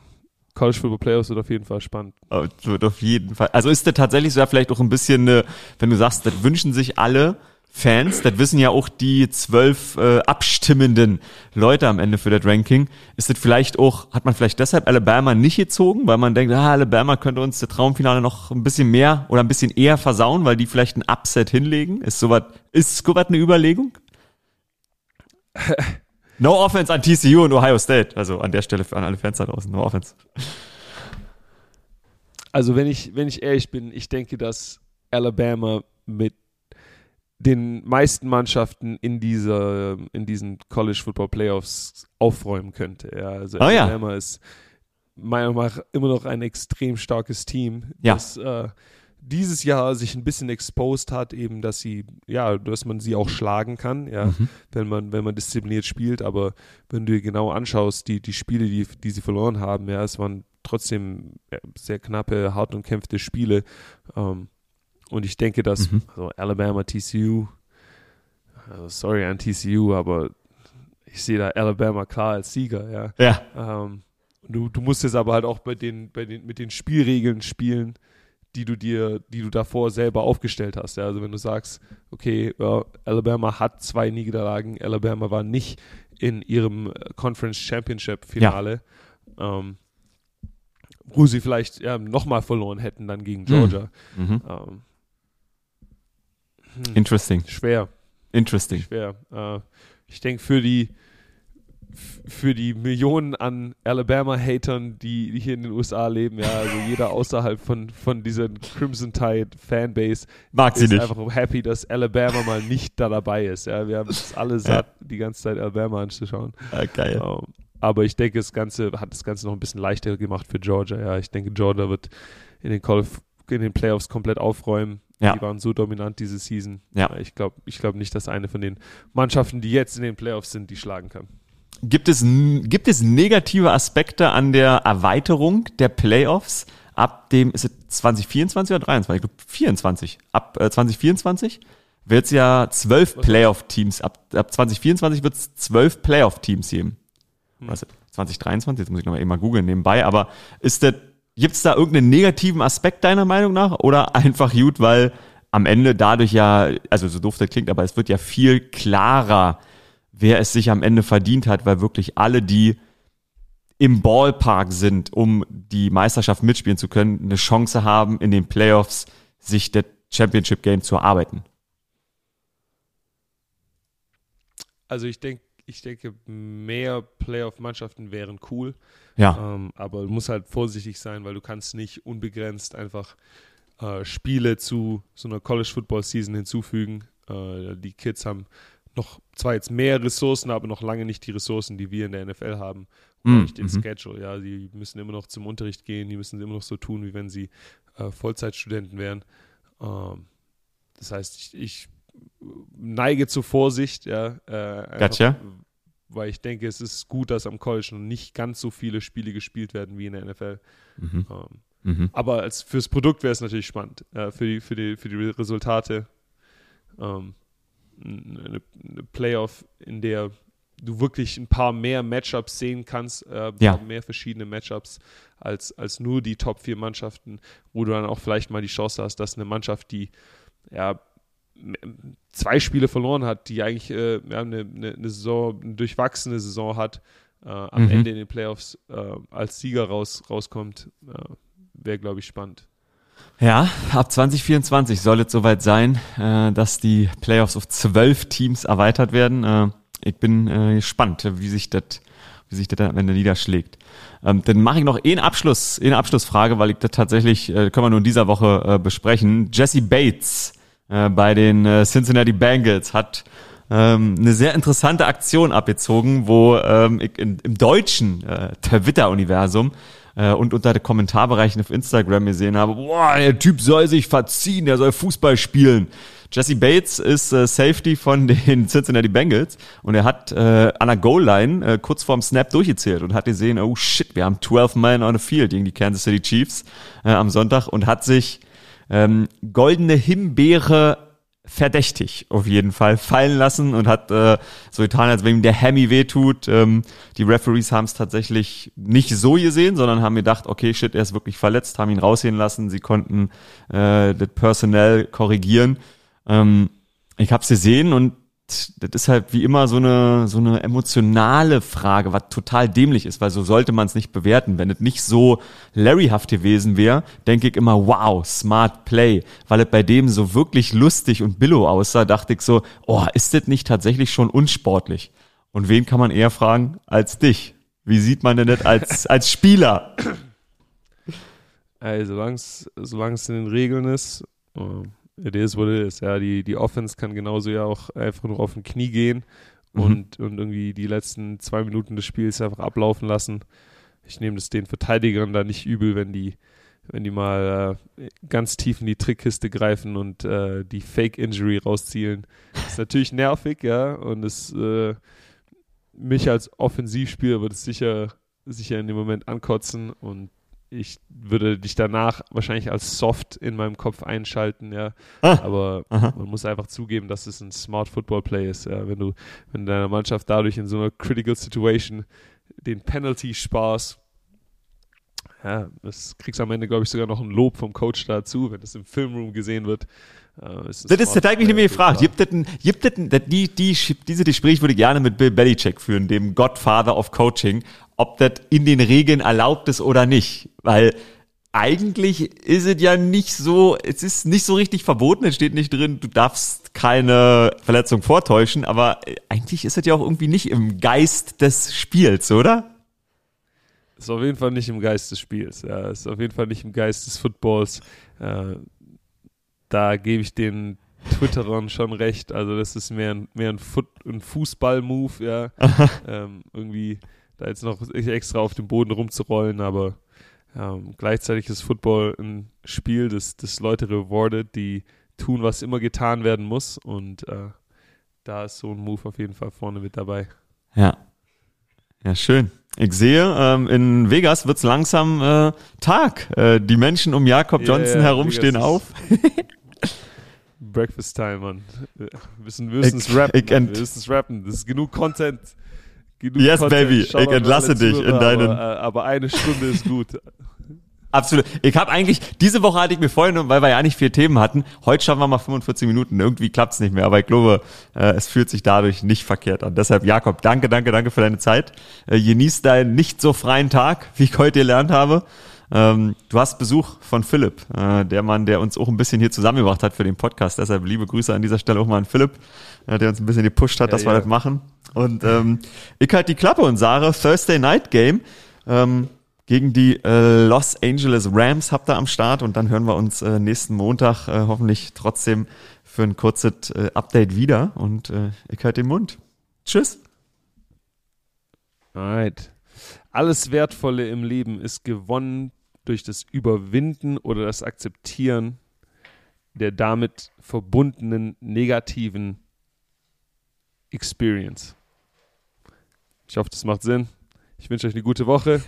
College Football Playoffs wird auf jeden Fall spannend. Es wird auf jeden Fall. Also ist das tatsächlich so ja vielleicht auch ein bisschen, eine, wenn du sagst, das wünschen sich alle Fans, das wissen ja auch die zwölf äh, abstimmenden Leute am Ende für das Ranking. Ist das vielleicht auch, hat man vielleicht deshalb Alabama nicht gezogen, weil man denkt, ah, Alabama könnte uns das Traumfinale noch ein bisschen mehr oder ein bisschen eher versauen, weil die vielleicht ein Upset hinlegen? Ist sowas, ist sowas eine Überlegung? No offense an TCU und Ohio State. Also an der Stelle für an alle Fans da draußen. No offense. Also wenn ich, wenn ich ehrlich bin, ich denke, dass Alabama mit den meisten Mannschaften in dieser, in diesen College Football Playoffs aufräumen könnte. Ja, also Oh ja. Alabama ist meiner Meinung nach immer noch ein extrem starkes Team, Ja. das äh, dieses Jahr sich ein bisschen exposed hat, eben, dass sie, ja, dass man sie auch schlagen kann, ja, Mhm. wenn man, wenn man diszipliniert spielt, aber wenn du dir genau anschaust, die, die Spiele, die, die sie verloren haben, ja, es waren trotzdem sehr knappe, hart umkämpfte Spiele. Ähm, und ich denke, dass Mhm. also Alabama, TCU, also sorry an TCU, aber ich sehe da Alabama klar als Sieger, ja. Ja. Ähm, du, du musst jetzt aber halt auch bei den, bei den, mit den Spielregeln spielen, die du dir, die du davor selber aufgestellt hast. Ja? Also wenn du sagst, okay, ja, Alabama hat zwei Niederlagen, Alabama war nicht in ihrem äh, Conference Championship Finale, ähm, wo sie vielleicht ja, nochmal verloren hätten dann gegen Georgia. Mhm. Ähm, hm, Interesting. schwer Interesting. schwer. Äh, ich denke, für die, für die Millionen an Alabama-Hatern, die hier in den USA leben, ja, also jeder außerhalb von, von dieser Crimson Tide Fanbase Mag sie ist nicht. einfach happy, dass Alabama mal nicht da dabei ist. Ja, wir haben es alle satt, die ganze Zeit Alabama anzuschauen. Ah, geil. Ähm, aber ich denke, das Ganze hat das Ganze noch ein bisschen leichter gemacht für Georgia. Ja, ich denke, Georgia wird in den, Call in den Playoffs komplett aufräumen. Ja. Die waren so dominant diese Season. Ja. Ich glaube ich glaub nicht, dass eine von den Mannschaften, die jetzt in den Playoffs sind, die schlagen kann. Gibt es, gibt es negative Aspekte an der Erweiterung der Playoffs ab dem, ist es 2024 oder 23? Ich glaube 24. Ab äh, 2024 wird es ja zwölf Playoff-Teams, ab, ab 2024 wird es zwölf Playoff-Teams geben. Es 2023? Jetzt muss ich nochmal eben mal googeln nebenbei, aber ist das, gibt es da irgendeinen negativen Aspekt deiner Meinung nach oder einfach gut, weil am Ende dadurch ja, also so doof das klingt, aber es wird ja viel klarer, wer es sich am Ende verdient hat, weil wirklich alle, die im Ballpark sind, um die Meisterschaft mitspielen zu können, eine Chance haben, in den Playoffs sich das Championship Game zu erarbeiten. Also ich denke, ich denke, mehr Playoff-Mannschaften wären cool. Ja. Ähm, aber du musst halt vorsichtig sein, weil du kannst nicht unbegrenzt einfach äh, Spiele zu so einer College-Football-Season hinzufügen. Äh, die Kids haben noch zwar jetzt mehr Ressourcen, aber noch lange nicht die Ressourcen, die wir in der NFL haben. Mm, nicht den mhm. Schedule. Ja, die müssen immer noch zum Unterricht gehen, die müssen immer noch so tun, wie wenn sie äh, Vollzeitstudenten wären. Ähm, das heißt, ich, ich neige zur Vorsicht, ja. Äh, einfach, Gotcha. Weil ich denke, es ist gut, dass am College noch nicht ganz so viele Spiele gespielt werden wie in der NFL. Mhm. Ähm, Mhm. aber als fürs Produkt wäre es natürlich spannend. Äh, für, die, für, die, für die Resultate. Ähm, eine, eine Playoff, in der du wirklich ein paar mehr Matchups sehen kannst, äh, Ja. mehr verschiedene Matchups als, als nur die Top 4 Mannschaften, wo du dann auch vielleicht mal die Chance hast, dass eine Mannschaft, die ja zwei Spiele verloren hat, die eigentlich äh, ja, eine, eine, eine Saison, eine durchwachsene Saison hat, äh, am Mhm. Ende in den Playoffs äh, als Sieger raus, rauskommt, äh, wäre, glaube ich, spannend. Ja, ab 2024 soll es soweit sein, äh, dass die Playoffs auf zwölf Teams erweitert werden. Äh, ich bin äh, gespannt, wie sich das wie sich das am Ende niederschlägt. Ähm, dann mache ich noch eine Abschluss, eine Abschlussfrage, weil ich das tatsächlich, äh, können wir nur in dieser Woche äh, besprechen. Jesse Bates äh, bei den Cincinnati Bengals hat ähm, eine sehr interessante Aktion abgezogen, wo ähm, ich in, im deutschen Twitter-Universum äh, und unter den Kommentarbereichen auf Instagram gesehen habe, boah, der Typ soll sich verziehen, der soll Fußball spielen. Jesse Bates ist äh, Safety von den Cincinnati Bengals und er hat äh, an der Goal-Line äh, kurz vorm Snap durchgezählt und hat gesehen, oh shit, wir haben 12 Men on the field gegen die Kansas City Chiefs äh, am Sonntag und hat sich ähm, goldene Himbeere verdächtig auf jeden Fall fallen lassen und hat äh, so getan, als wenn ihm der Hammy wehtut. Ähm, die Referees haben es tatsächlich nicht so gesehen, sondern haben gedacht, okay, shit, er ist wirklich verletzt, haben ihn rausgehen lassen. Sie konnten äh, das Personell korrigieren. Ähm, ich habe es gesehen und das ist halt wie immer so eine so eine emotionale Frage, was total dämlich ist, weil so sollte man es nicht bewerten. Wenn es nicht so Larryhaft gewesen wäre, denke ich immer, wow, smart play. Weil es bei dem so wirklich lustig und billow aussah, dachte ich so, oh, ist das nicht tatsächlich schon unsportlich? Und wen kann man eher fragen als dich? Wie sieht man denn das als, als Spieler? Ey, solange es in den Regeln ist, ähm, it is what it is. Ja, die, die Offense kann genauso ja auch einfach nur auf den Knie gehen Mhm. und, und irgendwie die letzten zwei Minuten des Spiels einfach ablaufen lassen. Ich nehme das den Verteidigern da nicht übel, wenn die, wenn die mal äh, ganz tief in die Trickkiste greifen und äh, die Fake-Injury rauszielen. Das ist natürlich nervig, ja, und es äh, mich als Offensivspieler wird es sicher, sicher in dem Moment ankotzen und ich würde dich danach wahrscheinlich als soft in meinem Kopf einschalten, ja. Ah, Aber aha. man muss einfach zugeben, dass es ein Smart Football Play ist, ja. Wenn du, wenn deine Mannschaft dadurch in so einer Critical Situation den Penalty sparst, ja, das kriegst du am Ende, glaube ich, sogar noch ein Lob vom Coach dazu, wenn das im Filmroom gesehen wird. Äh, ist Das das habe ich mich Play nämlich gefragt. Gibt es gibt es die, die, diese Gespräche würde ich gerne mit Bill Belichick führen, dem Godfather of Coaching, ob das in den Regeln erlaubt ist oder nicht. Weil eigentlich ist es ja nicht so, es ist nicht so richtig verboten, es steht nicht drin, du darfst keine Verletzung vortäuschen, aber eigentlich ist es ja auch irgendwie nicht im Geist des Spiels, oder? Ist auf jeden Fall nicht im Geist des Spiels. Ja, ist auf jeden Fall nicht im Geist des Footballs. Äh, da gebe ich den Twitterern schon recht. Also das ist mehr ein, mehr ein, Foot, ein Fußball-Move, ja. ähm, irgendwie da jetzt noch extra auf dem Boden rumzurollen, aber ähm, gleichzeitig ist Football ein Spiel, das, das Leute rewardet, die tun, was immer getan werden muss und äh, da ist so ein Move auf jeden Fall vorne mit dabei. Ja. Ja, schön. Ich sehe, ähm, in Vegas wird's langsam äh, Tag. Äh, die Menschen um Jakob Johnson yeah, herum stehen auf. Breakfast Time, Mann. Wir müssen, es rappen. Ich, wir müssen es rappen. Das ist genug Content. Genug yes, Content. baby. Shoutout ich entlasse dich Zuhörer, in deinen. Aber, äh, aber eine Stunde ist gut. Absolut. Ich habe eigentlich, diese Woche hatte ich mir vorhin, weil wir ja nicht vier Themen hatten, heute schaffen wir mal 45 Minuten. Irgendwie klappt's nicht mehr, aber ich glaube, äh, es fühlt sich dadurch nicht verkehrt an. Deshalb, Jakob, danke, danke, danke für deine Zeit. Äh, genieß deinen nicht so freien Tag, wie ich heute gelernt habe. Ähm, du hast Besuch von Philipp, äh, der Mann, der uns auch ein bisschen hier zusammengebracht hat für den Podcast. Deshalb liebe Grüße an dieser Stelle auch mal an Philipp, äh, der uns ein bisschen gepusht hat, ja, dass ja. wir das machen. Und ähm, ich halt die Klappe und sage, Thursday Night Game ähm, gegen die äh, Los Angeles Rams habt ihr am Start und dann hören wir uns äh, nächsten Montag äh, hoffentlich trotzdem für ein kurzes äh, Update wieder und äh, ich halt den Mund. Tschüss. Alright. Alles Wertvolle im Leben ist gewonnen durch das Überwinden oder das Akzeptieren der damit verbundenen negativen Experience. Ich hoffe, das macht Sinn. Ich wünsche euch eine gute Woche.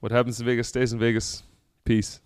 What happens in Vegas stays in Vegas. Peace.